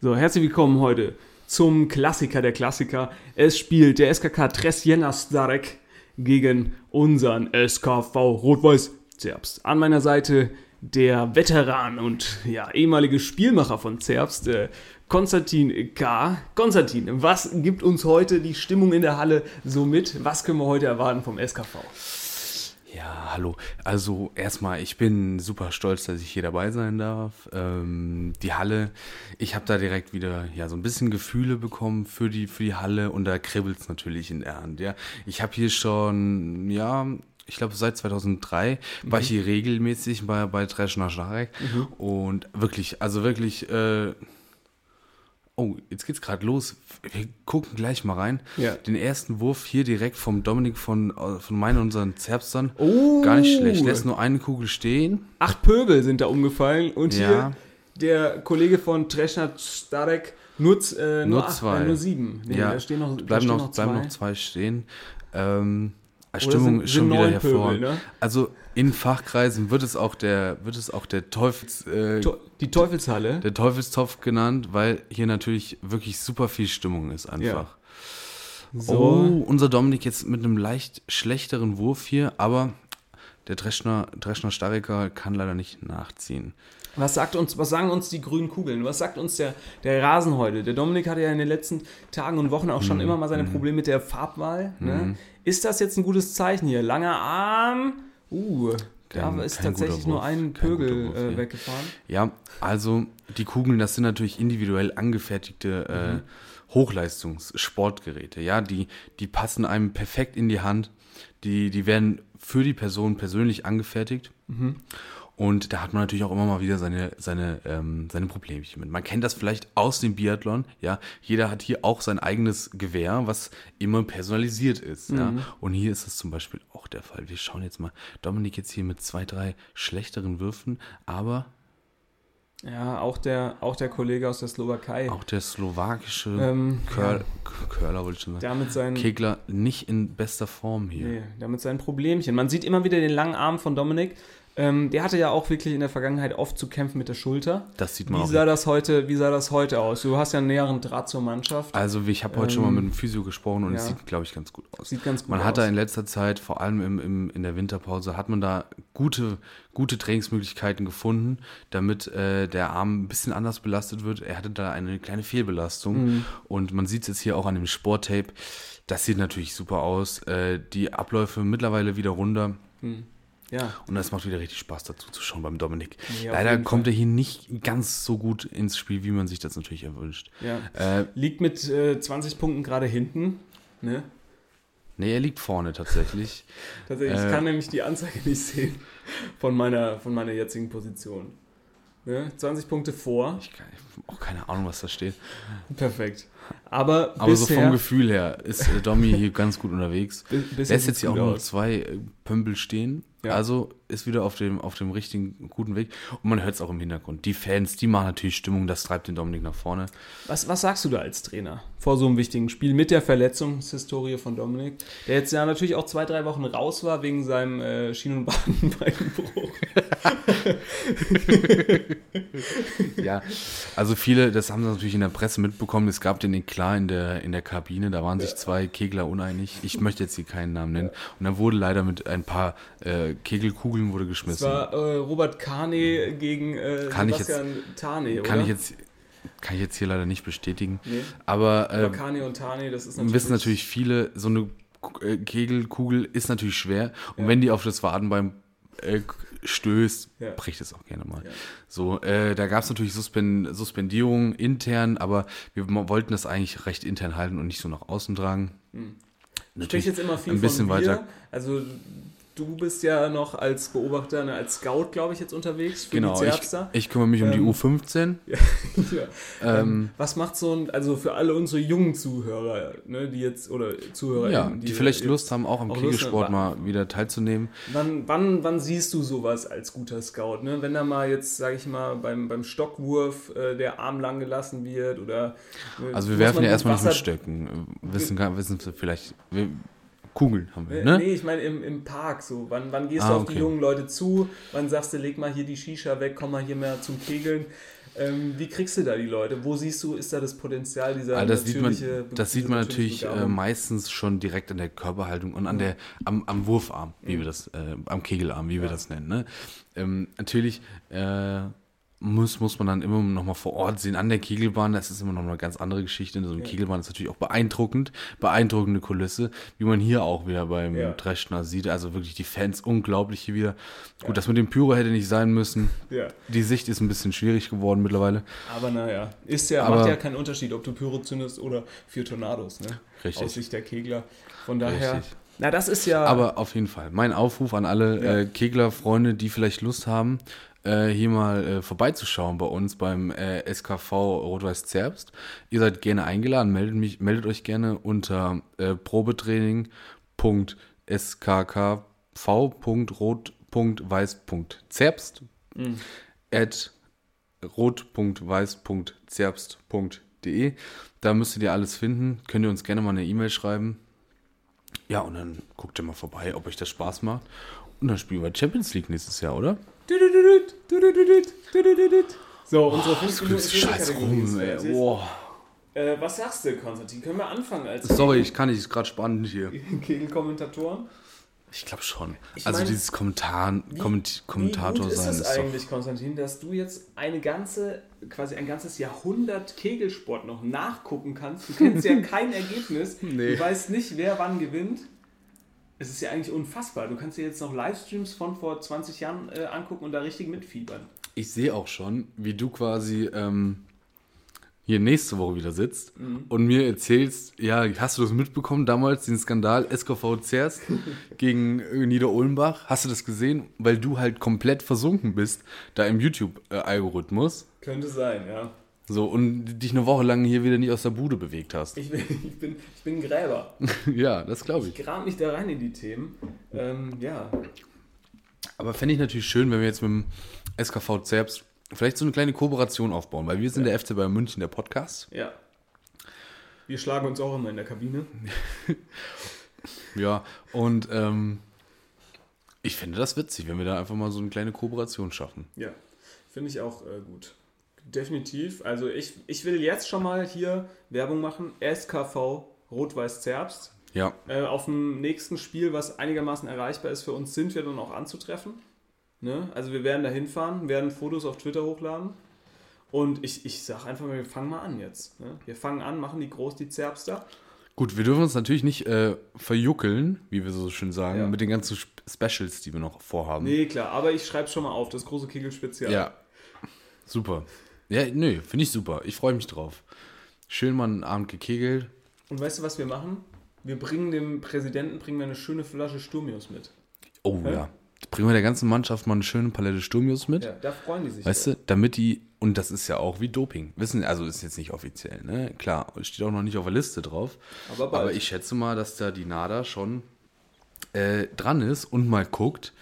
So, herzlich willkommen heute zum Klassiker der Klassiker. Es spielt der SKK Tresjena Starek gegen unseren SKV Rot-Weiß Zerbst. An meiner Seite der Veteran und ja, ehemalige Spielmacher von Zerbst, äh, Konstantin K. Konstantin, was gibt uns heute die Stimmung in der Halle so mit? Was können wir heute erwarten vom SKV? Ja, hallo. Also erstmal, ich bin super stolz, dass ich hier dabei sein darf. Ähm, die Halle, ich habe da direkt wieder ja so ein bisschen Gefühle bekommen für die für die Halle und da kribbelt's natürlich in der Hand. Ja, ich habe hier schon ja ich glaube, seit 2003 war ich hier regelmäßig bei, bei Treschner Starek. Und wirklich, also wirklich, äh, oh, jetzt geht's gerade los. Wir gucken gleich mal rein. Ja. Den ersten Wurf hier direkt vom Dominik von, äh, von meinen unseren Zerbstern. Oh. Gar nicht schlecht. Lässt nur eine Kugel stehen. Acht Pöbel sind da umgefallen und Ja. hier der Kollege von Trescher Starek nur, äh, nur, Nur acht, zwei. äh, nur sieben. Nee, ja, da stehen noch, da bleiben, stehen noch, bleiben noch zwei stehen. Ähm, Stimmung sind- schon wieder hervorragend. Pöbel, ne? Also in Fachkreisen wird es auch der, wird es auch der Teufels, äh, Die Teufelshalle. der Teufelstopf genannt, weil hier natürlich wirklich super viel Stimmung ist einfach. so. Oh, unser Dominik jetzt mit einem leicht schlechteren Wurf hier, aber der Dreschner, Dreschner Stariker kann leider nicht nachziehen. Was sagt uns, was sagen uns die grünen Kugeln? Was sagt uns der, der Rasen heute? Der Dominik hatte ja in den letzten Tagen und Wochen auch Mhm. schon immer mal seine Probleme mit der Farbwahl. Ne? Ist das jetzt ein gutes Zeichen hier? Langer Arm. Uh, Kein- da ist tatsächlich nur ein Pögel Wurf äh, weggefahren. Ja, also die Kugeln, das sind natürlich individuell angefertigte Mhm. äh, Hochleistungssportgeräte. Ja, die, die passen einem perfekt in die Hand. Die, die werden für die Person persönlich angefertigt. Mhm. Und da hat man natürlich auch immer mal wieder seine, seine, ähm, seine Problemchen mit. Man kennt das vielleicht aus dem Biathlon, ja. Jeder hat hier auch sein eigenes Gewehr, was immer personalisiert ist, ja. Mhm. Und hier ist es zum Beispiel auch der Fall. Wir schauen jetzt mal, Dominik jetzt hier mit zwei, drei schlechteren Würfen, aber Ja, auch der, auch der Kollege aus der Slowakei. Auch der slowakische Ähm, Curl, Curler, wollte ich schon sagen. Der mit seinen, Kegler nicht in bester Form hier. nee, der mit seinen Problemchen. Man sieht immer wieder den langen Arm von Dominik. Ähm, der hatte ja auch wirklich in der Vergangenheit oft zu kämpfen mit der Schulter. Das sieht man Wie auch. sah, das heute, wie sah das heute aus? Du hast ja einen näheren Draht zur Mannschaft. Also ich habe heute schon mal Ähm, mit dem Physio gesprochen und es ja. sieht, glaube ich, ganz gut aus. Sieht ganz gut man aus. hat da in letzter Zeit, vor allem im, im, in der Winterpause, hat man da gute, gute Trainingsmöglichkeiten gefunden, damit äh, der Arm ein bisschen anders belastet wird. Er hatte da eine kleine Fehlbelastung Mhm. und man sieht es jetzt hier auch an dem Sporttape. Das sieht natürlich super aus. Äh, die Abläufe mittlerweile wieder runter. Ja. Und das macht wieder richtig Spaß dazu zu schauen beim Dominik. Auf Leider kommt er hier nicht ganz so gut ins Spiel, wie man sich das natürlich erwünscht. ja. Äh, Liegt mit äh, 20 Punkten gerade hinten. Ne? nee, er liegt vorne tatsächlich. *laughs* Tatsächlich, ich Äh. kann nämlich die Anzeige nicht sehen von meiner, von meiner jetzigen Position. Ne? 20 Punkte vor. Ich habe auch keine Ahnung, was da steht. Perfekt. Aber, Aber so bisher, vom Gefühl her ist äh, Domi hier *laughs* ganz gut unterwegs. Er ist jetzt hier auch noch zwei äh, Pömpel stehen. Ja. Also ist wieder auf dem, auf dem richtigen, guten Weg. Und man hört es auch im Hintergrund. Die Fans, die machen natürlich Stimmung. Das treibt den Dominik nach vorne. Was, was sagst du da als Trainer vor so einem wichtigen Spiel mit der Verletzungshistorie von Dominik, der jetzt ja natürlich auch zwei, drei Wochen raus war wegen seinem äh, Schien- und Badenbeinbruch. *laughs* Ja, also viele, das haben sie natürlich in der Presse mitbekommen. Es gab den Eklat in der, in der Kabine. Da waren sich zwei Kegler uneinig. Ich möchte jetzt hier keinen Namen nennen. Und dann wurde leider mit ein paar äh, Kegelkugeln wurde Es geschmissen. war äh, Robert Kane gegen äh, Kann ich Sebastian Tane, oder? Kann ich jetzt, kann ich jetzt hier leider nicht bestätigen. Nee. Aber, äh, Aber Kane und Tane, das ist natürlich... wissen natürlich viele, so eine äh, Kegelkugel ist natürlich schwer. Und wenn die auf das Wadenbein äh, stößt, Ja. bricht es auch gerne mal. Ja. So, äh, da gab es natürlich Suspen Suspendierungen intern, aber wir wollten das eigentlich recht intern halten und nicht so nach außen tragen. Hm. Natürlich jetzt immer viel ein bisschen von weiter. Also du bist ja noch als Beobachter, ne, als Scout, glaube ich, jetzt unterwegs für Genau, die ich, Zerbster. ich kümmere mich um die Ähm, U15. *laughs* ja. Ähm, Was macht so ein, also für alle unsere jungen Zuhörer, ne, die jetzt, oder Zuhörer, ja, die, vielleicht jetzt, Lust haben, auch am haben. mal wieder teilzunehmen. Wann, wann, wann siehst du sowas als guter Scout? Ne? Wenn da mal jetzt, sage ich mal, beim, beim Stockwurf äh, der Arm lang gelassen wird oder. äh, Also wir werfen ja erstmal nicht mit Stöcken. Äh, Wissen, wissen vielleicht, wir, Kugeln haben wir, Äh, ne? Nee, ich meine im, im Park so. Wann, wann gehst Ah, du auf okay. die jungen Leute zu? Wann sagst du, leg mal hier die Shisha weg, komm mal hier mehr zum Kegeln? Ähm, wie kriegst du da die Leute? Wo siehst du, ist da das Potenzial dieser Ah, das sieht man, das sieht man natürlich äh, meistens schon direkt an der Körperhaltung und an der, am, am Wurfarm, wie wir das, äh, am Kegelarm, wie wir das nennen. Ne? Ähm, natürlich äh, muss, muss man dann immer noch mal vor Ort sehen, an der Kegelbahn, das ist immer noch eine ganz andere Geschichte. So eine Kegelbahn ist natürlich auch beeindruckend, beeindruckende Kulisse, wie man hier auch wieder beim Ja. Dreschner sieht. Also wirklich die Fans unglaublich hier wieder. Gut, das mit dem Pyro hätte nicht sein müssen. Ja. Die Sicht ist ein bisschen schwierig geworden mittlerweile. Aber naja, ist ja, Aber- macht ja keinen Unterschied, ob du Pyro zündest oder für Tornados, ne? Richtig. Aus Sicht der Kegler. Von daher. Richtig. Na, das ist ja. Aber auf jeden Fall, mein Aufruf an alle Ja. äh, Kegler-Freunde, die vielleicht Lust haben, äh, hier mal äh, vorbeizuschauen bei uns beim äh, SKV Rot-Weiß Zerbst. Ihr seid gerne eingeladen, meldet, mich, meldet euch gerne unter äh, probetraining.skkkv.rot.weiß.zerbst at rot.weiß.zerbst.de. Da müsstet ihr alles finden. Könnt ihr uns gerne mal eine E-Mail schreiben. Ja, und dann guckt ihr mal vorbei, ob euch das Spaß macht. Und dann spielen wir Champions League nächstes Jahr, oder? So, unsere fünf Du Minuten bist scheiß rum, ist ey. Boah. Äh, was sagst du, Konstantin? Können wir anfangen als Sorry, ich kann nicht, ist gerade spannend hier. *laughs* Kegelkommentatoren? Ich glaube schon. Ich also mein, dieses Kommentar, Komment, Kommentator Wie gut sein ist es ist eigentlich, Konstantin, dass du jetzt eine ganze, quasi ein ganzes Jahrhundert Kegelsport noch nachgucken kannst? Du kennst ja *laughs* kein Ergebnis. Nee. Du weißt nicht, wer wann gewinnt. Es ist ja eigentlich unfassbar. Du kannst dir jetzt noch Livestreams von vor 20 Jahren äh, angucken und da richtig mitfiebern. Ich sehe auch schon, wie du quasi ähm, hier nächste Woche wieder sitzt Mhm. und mir erzählst, ja, hast du das mitbekommen damals, den Skandal SKV Zerst *laughs* gegen äh, Nieder-Ulmbach? Hast du das gesehen? Weil du halt komplett versunken bist, da im YouTube-Algorithmus. Könnte sein, ja. So, und dich eine Woche lang hier wieder nicht aus der Bude bewegt hast. Ich bin, ich bin, ich bin ein Gräber. *laughs* ja, das glaube Ich ich. grab mich da rein in die Themen. Ähm, ja, Aber fände ich natürlich schön, wenn wir jetzt mit dem SKV Zerbst vielleicht so eine kleine Kooperation aufbauen, weil wir sind der FC Bayern München, der Podcast. Ja. Wir schlagen uns auch immer in der Kabine. *laughs* Ja, und ähm, ich finde das witzig, wenn wir da einfach mal so eine kleine Kooperation schaffen. Ja, finde ich auch äh, gut. Definitiv. Also ich, ich will jetzt schon mal hier Werbung machen. SKV Rot-Weiß Zerbst. Ja, Äh, auf dem nächsten Spiel, was einigermaßen erreichbar ist für uns, sind wir dann auch anzutreffen. Ne? Also wir werden da hinfahren, werden Fotos auf Twitter hochladen. Und ich, ich sag einfach mal, wir fangen mal an jetzt. Ne? Wir fangen an, machen die groß, die Zerbster. gut, wir dürfen uns natürlich nicht äh, verjuckeln, wie wir so schön sagen, Ja. mit den ganzen Sp- Specials, die wir noch vorhaben. Nee, klar, aber ich schreibe schon mal auf, das große Kegel-Spezial. Ja, super. Ja, nö, finde ich super. Ich freue mich drauf. Schön mal einen Abend gekegelt. Und weißt du, was wir machen? Wir bringen dem Präsidenten bringen wir eine schöne Flasche Sturmius mit. Oh Hä? ja. Bringen wir der ganzen Mannschaft mal eine schöne Palette Sturmius mit. Ja, da freuen die sich. Weißt du, damit die, und das ist ja auch wie Doping. Wissen, also ist jetzt nicht offiziell, ne? Klar, steht auch noch nicht auf der Liste drauf. Aber bald. Aber ich schätze mal, dass da die NADA schon äh, dran ist und mal guckt,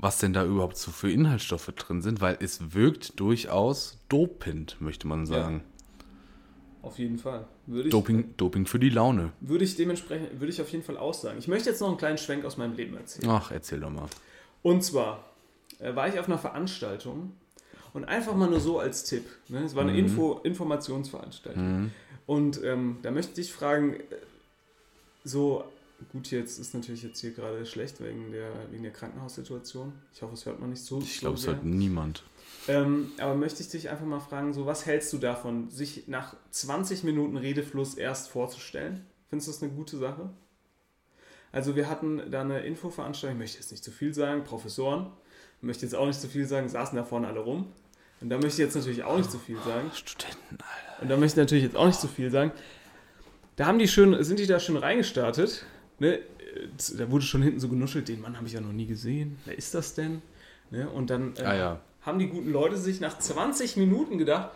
was denn da überhaupt so für Inhaltsstoffe drin sind, weil es wirkt durchaus dopend, möchte man sagen. Auf jeden Fall. Würde ich, Doping, Doping für die Laune. würde ich dementsprechend, würde ich auf jeden Fall aussagen. Ich möchte jetzt noch einen kleinen Schwenk aus meinem Leben erzählen. Ach, erzähl doch mal. Und zwar äh, war ich auf einer Veranstaltung und einfach mal nur so als Tipp. Ne? Es war eine Info Informationsveranstaltung. Und ähm, da möchte ich fragen, äh, so, gut, jetzt ist natürlich jetzt hier gerade schlecht wegen der, wegen der Krankenhaussituation. Ich hoffe, es hört man nicht so. Ich glaube, es hört niemand. Ähm, aber möchte ich dich einfach mal fragen, so was hältst du davon, sich nach 20 Minuten Redefluss erst vorzustellen? Findest du das eine gute Sache? Also wir hatten da eine Infoveranstaltung, ich möchte jetzt nicht zu viel sagen, Professoren, ich möchte jetzt auch nicht zu viel sagen, saßen da vorne alle rum. Und da möchte ich jetzt natürlich auch nicht zu viel sagen. Studenten, Alter. Und da möchte ich natürlich jetzt auch nicht zu viel sagen. Da haben die schön, sind die da schon reingestartet. Ne? Da wurde schon hinten so genuschelt, den Mann habe ich ja noch nie gesehen. Wer ist das denn? Ne? Und dann äh, Ah ja. haben die guten Leute sich nach 20 Minuten gedacht,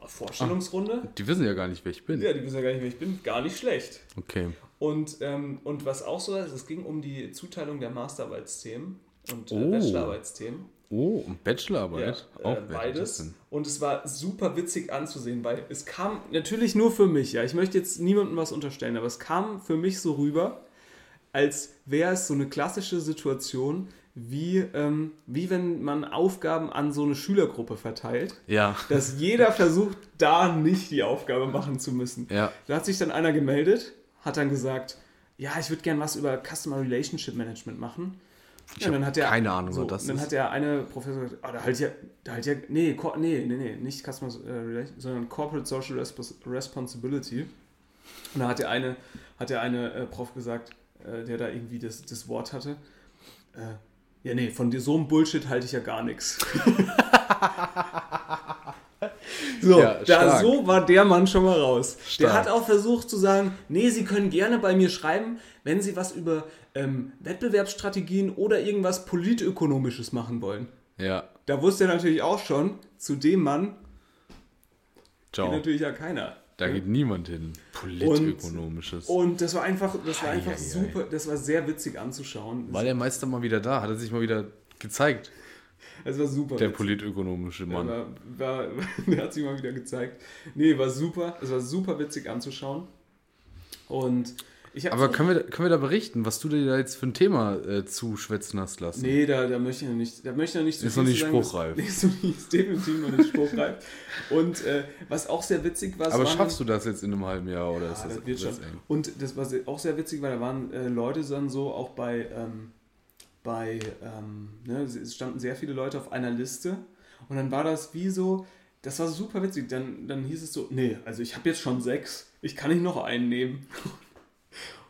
oh, Vorstellungsrunde? Die wissen ja gar nicht, wer ich bin. Ja, die wissen ja gar nicht, wer ich bin. Gar nicht schlecht. Okay. Und, ähm, und was auch so ist, es ging um die Zuteilung der Masterarbeitsthemen und äh, Oh. Bachelorarbeitsthemen. Oh, und Bachelorarbeit. Ja, auch äh, beides. Und es war super witzig anzusehen, weil es kam natürlich nur für mich, ja. Ich möchte jetzt niemandem was unterstellen, aber es kam für mich so rüber, als wäre es so eine klassische Situation, wie, ähm, wie wenn man Aufgaben an so eine Schülergruppe verteilt, Ja. dass jeder versucht, da nicht die Aufgabe machen zu müssen. Ja. Da hat sich dann einer gemeldet, hat dann gesagt, ja, ich würde gern was über Customer Relationship Management machen. Ich Ja, dann hat der, keine Ahnung, so, das dann ist. hat der eine Professor gesagt, ah, da halt ja, da halt ja, nee, nee, nee, nee, nicht Customer äh, Relation, sondern Corporate Social Respons Responsibility. Und da hat der eine, hat der eine äh, Prof gesagt, äh, der da irgendwie das, das Wort hatte, äh, ja, nee, von dir so einem Bullshit halte ich ja gar nichts. *laughs* So, Ja, da, so war der Mann schon mal raus. Der Stark. hat auch versucht zu sagen, nee, Sie können gerne bei mir schreiben, wenn Sie was über ähm, Wettbewerbsstrategien oder irgendwas politökonomisches machen wollen. Ja. Da wusste er natürlich auch schon, zu dem Mann geht Ciao. natürlich ja keiner. Da geht niemand hin. Politökonomisches. Und das war einfach, das war einfach Eieiei. super, das war sehr witzig anzuschauen. War der Meister mal wieder da? Hat er sich mal wieder gezeigt? Es war super. Der witzig. politökonomische Mann. war, war, *laughs* der hat sich mal wieder gezeigt. Nee, war super. Es war super witzig anzuschauen. Und. Aber können wir, können wir da berichten, was du dir da jetzt für ein Thema äh, zuschwätzen hast lassen? Nee, da, da möchte ich noch nicht, da möchte ich noch nicht so Ist viel noch nicht zu sagen. spruchreif. Nee, *laughs* ist, noch nicht, ist definitiv noch nicht spruchreif. Und äh, was auch sehr witzig war, Aber schaffst du das jetzt in einem halben Jahr oder ist Ja, das, das wird ist schon. eng? Und das war auch sehr witzig, weil da waren äh, Leute dann so auch bei, ähm, bei ähm, ne, es standen sehr viele Leute auf einer Liste und dann war das wie so, das war super witzig. Dann, dann hieß es so, nee, also ich habe jetzt schon sechs, ich kann nicht noch einen nehmen.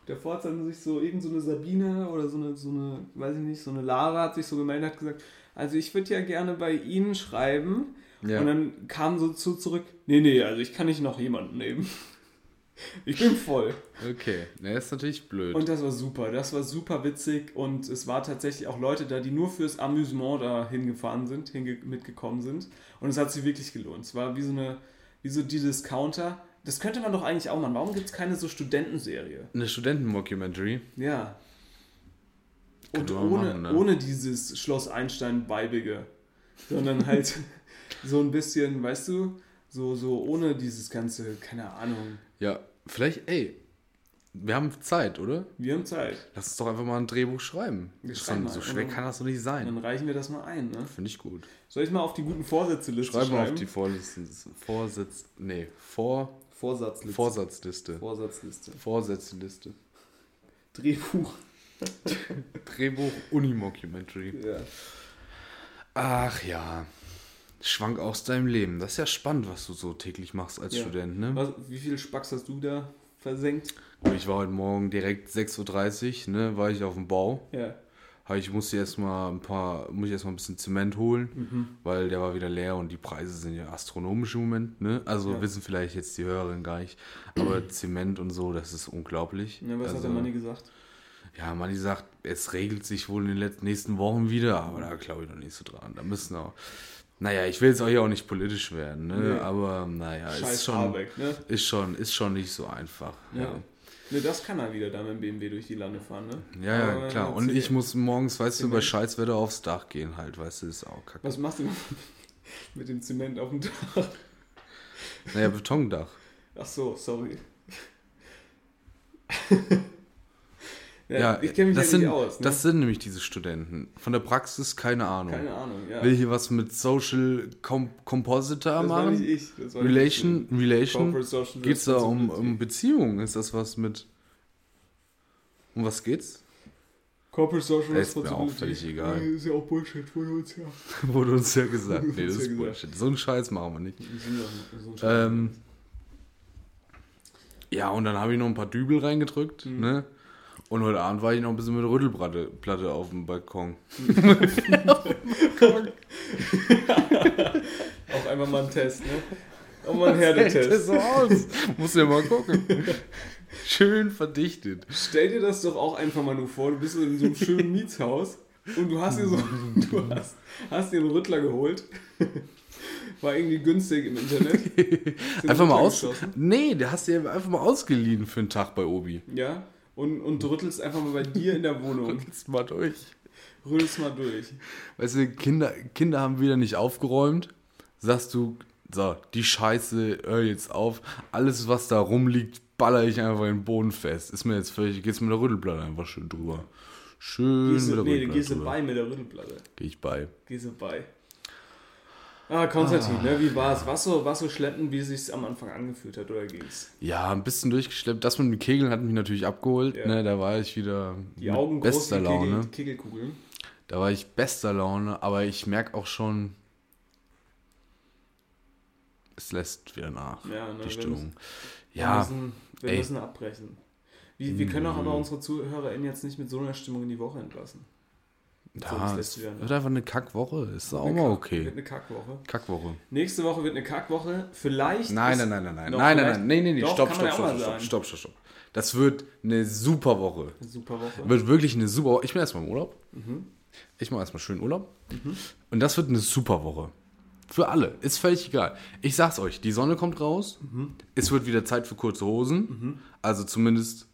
Davor hat dann sich so irgend so eine Sabine oder so eine, so eine, weiß ich nicht, so eine Lara hat sich so gemeldet, hat gesagt, also ich würde ja gerne bei Ihnen schreiben. Ja. Und dann kam so zu zurück, nee, nee, also ich kann nicht noch jemanden nehmen. *laughs* Ich bin voll. Okay, ne, ist natürlich blöd. Und das war super, das war super witzig und es war tatsächlich auch Leute da, die nur fürs Amüsement da hingefahren sind, hinge mitgekommen sind. Und es hat sich wirklich gelohnt. Es war wie so eine, wie so die Discounter. Das könnte man doch eigentlich auch machen. Warum gibt es keine so Studentenserie? Eine Studenten-Mockumentary. Ja. Und ohne, machen, ne? ohne dieses Schloss Einstein-Weibige. sondern *laughs* halt so ein bisschen, weißt du, so, so ohne dieses ganze, keine Ahnung. Ja, vielleicht, ey, wir haben Zeit, oder? Wir haben Zeit. Lass uns doch einfach mal ein Drehbuch schreiben. Wir so, schreiben so schwer dann- kann das doch nicht Dann sein. reichen wir das mal ein, ne? Finde ich gut. Soll ich mal auf die guten Vorsätze-Liste Schreib schreiben? mal auf die Vorlisten, Vorsitz, nee, Vor, Vorsatzliste. Vorsatzliste. Vorsatzliste. Vorsätzeliste. Drehbuch. *laughs* Drehbuch Unimockumentary. Ja. Ach ja. Schwank aus deinem Leben. Das ist ja spannend, was du so täglich machst als Ja. Student, ne? Was, wie viel Spacks hast du da versenkt? Ich war heute Morgen direkt 6.30 Uhr, ne, war ich auf dem Bau. Ja. Aber Ich musste erstmal ein paar, muss ich erstmal ein bisschen Zement holen, Mhm. weil der war wieder leer und die Preise sind ja astronomisch im Moment, ne? Also Ja. wissen vielleicht jetzt die Hörerinnen gar nicht. Aber Zement und so, das ist unglaublich. ja was also, hat der Manni gesagt? Ja, Manni sagt, es regelt sich wohl in den letzten, nächsten Wochen wieder, aber da glaube ich noch nicht so dran. Da müssen auch. Naja, ich will jetzt auch hier auch nicht politisch werden, ne? Nee. Aber naja, Scheiß ist schon, Habeck, ne? ist schon, ist schon nicht so einfach. Ja. Ne, das kann er wieder da mit dem BMW durch die Lande fahren, ne? Ja, ja, Aber klar. Und ich muss morgens, weißt du, bei Zement. Scheißwetter aufs Dach gehen halt, weißt du, ist auch kacke. Was machst du *laughs* mit dem Zement auf dem Dach? Naja, Betondach. Ach so, sorry. *laughs* Ja, ich kenne mich das ja nicht sind, aus. Ne? das sind nämlich diese Studenten. Von der Praxis keine Ahnung. Keine Ahnung, ja. Will hier was mit Social Com Compositor das war nicht machen? ich. Das war nicht Relation, ich. Relation? Social Geht's da um, um Beziehungen? Ist das was mit. Um was geht's? Corporate Social Ist mir auch völlig egal. Nee, Ist ja auch Bullshit von uns, ja. *laughs* Wurde uns ja gesagt. Nee, das ja ist gesagt. Bullshit. So einen Scheiß machen wir nicht. So Scheiß. Ähm, ja, und dann habe ich noch ein paar Dübel reingedrückt, Mhm. ne? Und heute Abend war ich noch ein bisschen mit Rüttelplatte Platte auf dem Balkon. *laughs* Auch einfach mal ein Test, ne? Auch mal ein Herdetest. so aus. Muss ja mal gucken. Schön verdichtet. Stell dir das doch auch einfach mal nur vor, du bist in so einem schönen Mietshaus und du hast dir so, *laughs* du hast, hast dir einen Rüttler geholt. War irgendwie günstig im Internet. *laughs* Einfach mal aus. Nee, der hast du ja einfach mal ausgeliehen für einen Tag bei Obi. Ja, und, und rüttelst einfach mal bei dir in der Wohnung. *laughs* Jetzt mal durch. Rüttelst mal durch. Weißt du, Kinder, Kinder haben wieder nicht aufgeräumt. Sagst du, so, die Scheiße, hör jetzt auf. Alles, was da rumliegt, baller ich einfach in den Boden fest. Ist mir jetzt völlig, geht's mit der Rüttelplatte einfach schön drüber. Schön Gehst mit du, der nee, Rüttelplatte gehst du bei mit der Rüttelplatte. Geh ich bei. Gehst du bei. Ah, Konstantin, ne, wie war's? War's so, war's so schleppend, wie es sich am Anfang angefühlt hat, oder ging's? Ja, ein bisschen durchgeschleppt. Das mit dem Kegeln hat mich natürlich abgeholt. Ja. Ne, da war ich wieder Die Augen groß bester wie Laune. Kegel, Kegelkugeln. Da war ich bester Laune, aber ich merke auch schon, es lässt wieder nach, Ja, ne, die wir Stimmung. Wir, Ja, müssen, wir ey. müssen abbrechen. Wir, wir können auch aber Nö. unsere ZuhörerInnen jetzt nicht mit so einer Stimmung in die Woche entlassen. Ja, es wird einfach eine Kackwoche. Ist auch mal okay. Wird eine Kackwoche. Kackwoche. Nächste Woche wird eine Kackwoche. Vielleicht. Nein, nein, nein, nein, nein. Nein, nein, nein. Nee. Doch, Stopp, stopp, stopp, stopp, stopp, stopp, stopp. Das wird eine super Woche. Eine super Woche. Wird wirklich eine super Woche. Ich bin erstmal im Urlaub. Mhm. Ich mache erstmal schön Urlaub. Und das wird eine super Woche. Für alle. Ist völlig egal. Ich sag's euch, die Sonne kommt raus. Mhm. Es wird wieder Zeit für kurze Hosen. Also zumindest.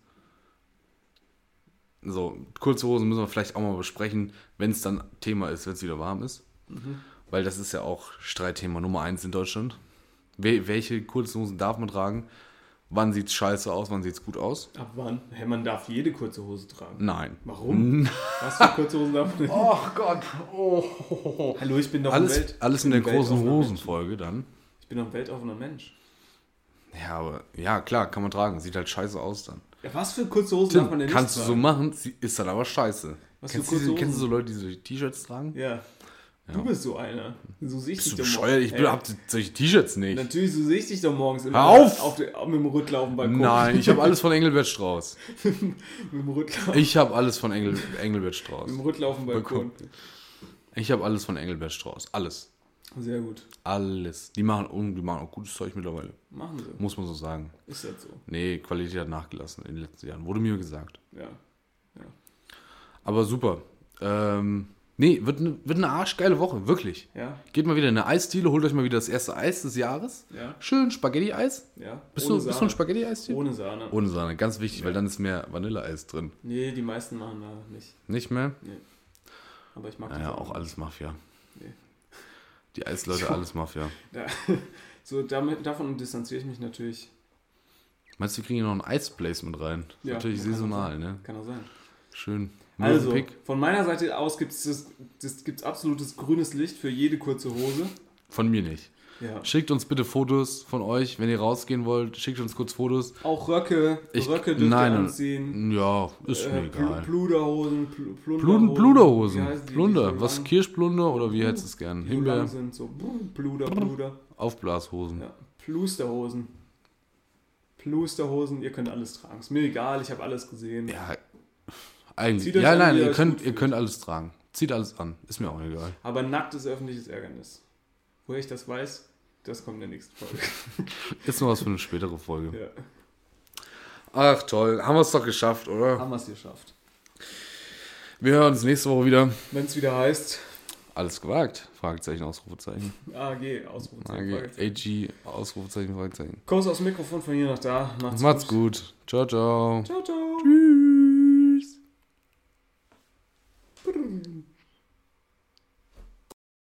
So, kurze Hosen müssen wir vielleicht auch mal besprechen, wenn es dann Thema ist, wenn es wieder warm ist. Mhm. Weil das ist ja auch Streitthema Nummer eins in Deutschland. We welche kurzen Hosen darf man tragen? Wann sieht's scheiße aus? Wann sieht's gut aus? Ab wann? Hä, man darf jede kurze Hose tragen. Nein. Warum? Was für kurze Hosen darf man nicht? *laughs* Oh Gott. Oh. Hallo, ich bin doch ein Alles, Welt. alles in der ein großen. Hosenfolge dann. Ich bin doch ein weltoffener Mensch. Ja, aber ja, klar, kann man tragen. Sieht halt scheiße aus dann. Ja, was für kurze Hosen darf man denn nicht Kannst du so machen, sie- ist dann aber scheiße. Was für kennst, kurze du, kennst du Hosen? so Leute, die solche T-Shirts tragen? Ja. Du bist so einer. So sehe ich Bist dich doch bescheuert? Ich hab solche T-Shirts nicht. Natürlich, so sehe ich dich doch morgens immer Hör auf! auf der, mit dem auf dem Balkon. Nein, ich habe alles von Engelbert Strauß. *laughs* Mit dem Rüttler, Ich habe alles von Engel, Engelbert mit Strauß. dem Rüttler auf dem Balkon. Ich habe alles von Engelbert Strauß. Alles. Sehr gut. Alles. Die machen, die machen auch gutes Zeug mittlerweile. Machen sie. Muss man so sagen. Ist das so. Nee, Qualität hat nachgelassen in den letzten Jahren. Wurde mir gesagt. Ja. Aber super. Ähm, nee, wird eine wird eine arschgeile Woche, wirklich. Ja. Geht mal wieder in eine Eisdiele, holt euch mal wieder das erste Eis des Jahres. Ja. Schön Spaghetti-Eis. Ja. Bist, Ohne du, bist du ein Sahne. Spaghetti-Eis-Typ? Ohne Sahne. Ohne Sahne, ganz wichtig, weil dann ist mehr Vanilleeis drin. Nee, die meisten machen da nicht. Nicht mehr? Aber ich mag die Naja, Sahne. auch alles Mafia. Nee. Die Eisleute, alles Mafia. Da, *laughs* so, damit, davon distanziere ich mich natürlich. Meinst du, wir kriegen hier noch ein Eisplace mit rein? Ja, Natürlich saisonal, sein. ne? Kann auch sein. Schön. Also, von meiner Seite aus gibt es das, das gibt's absolutes grünes Licht für jede kurze Hose. Von mir nicht. Ja. Schickt uns bitte Fotos von euch, wenn ihr rausgehen wollt. Schickt uns kurz Fotos. Auch Röcke, Ich- Röcke dürft nein, ihr anziehen. Ja, ist mir Äh, Pl- egal. Pluderhosen, Pl Plun Plunderhosen. Pluderhosen. Plunder. Was? Kirschplunder oder wie du es gern? die Himbeer. sind, so Pluder, Pluder. Aufblashosen. Ja. Plusterhosen. Plusterhosen, ihr könnt alles tragen. Ist mir egal, ich habe alles gesehen. Ja, eigentlich. Ja, nein, ihr könnt, ihr könnt alles tragen. Zieht alles an. Ist mir auch egal. Aber nackt ist öffentliches Ärgernis. Woher ich das weiß, das kommt in der nächsten Folge. *laughs* Ist noch was für eine spätere Folge. ja. Ach toll, haben wir es doch geschafft, oder? Haben wir es geschafft. Wir hören uns nächste Woche wieder. Wenn es wieder heißt, Alles gewagt? Fragezeichen, Ausrufezeichen. AG, Ausrufezeichen. AG, AG, Ausrufezeichen, Fragezeichen. Kurs aufs Mikrofon von hier nach da. Macht's, Macht's gut. Ciao, ciao. Ciao, ciao.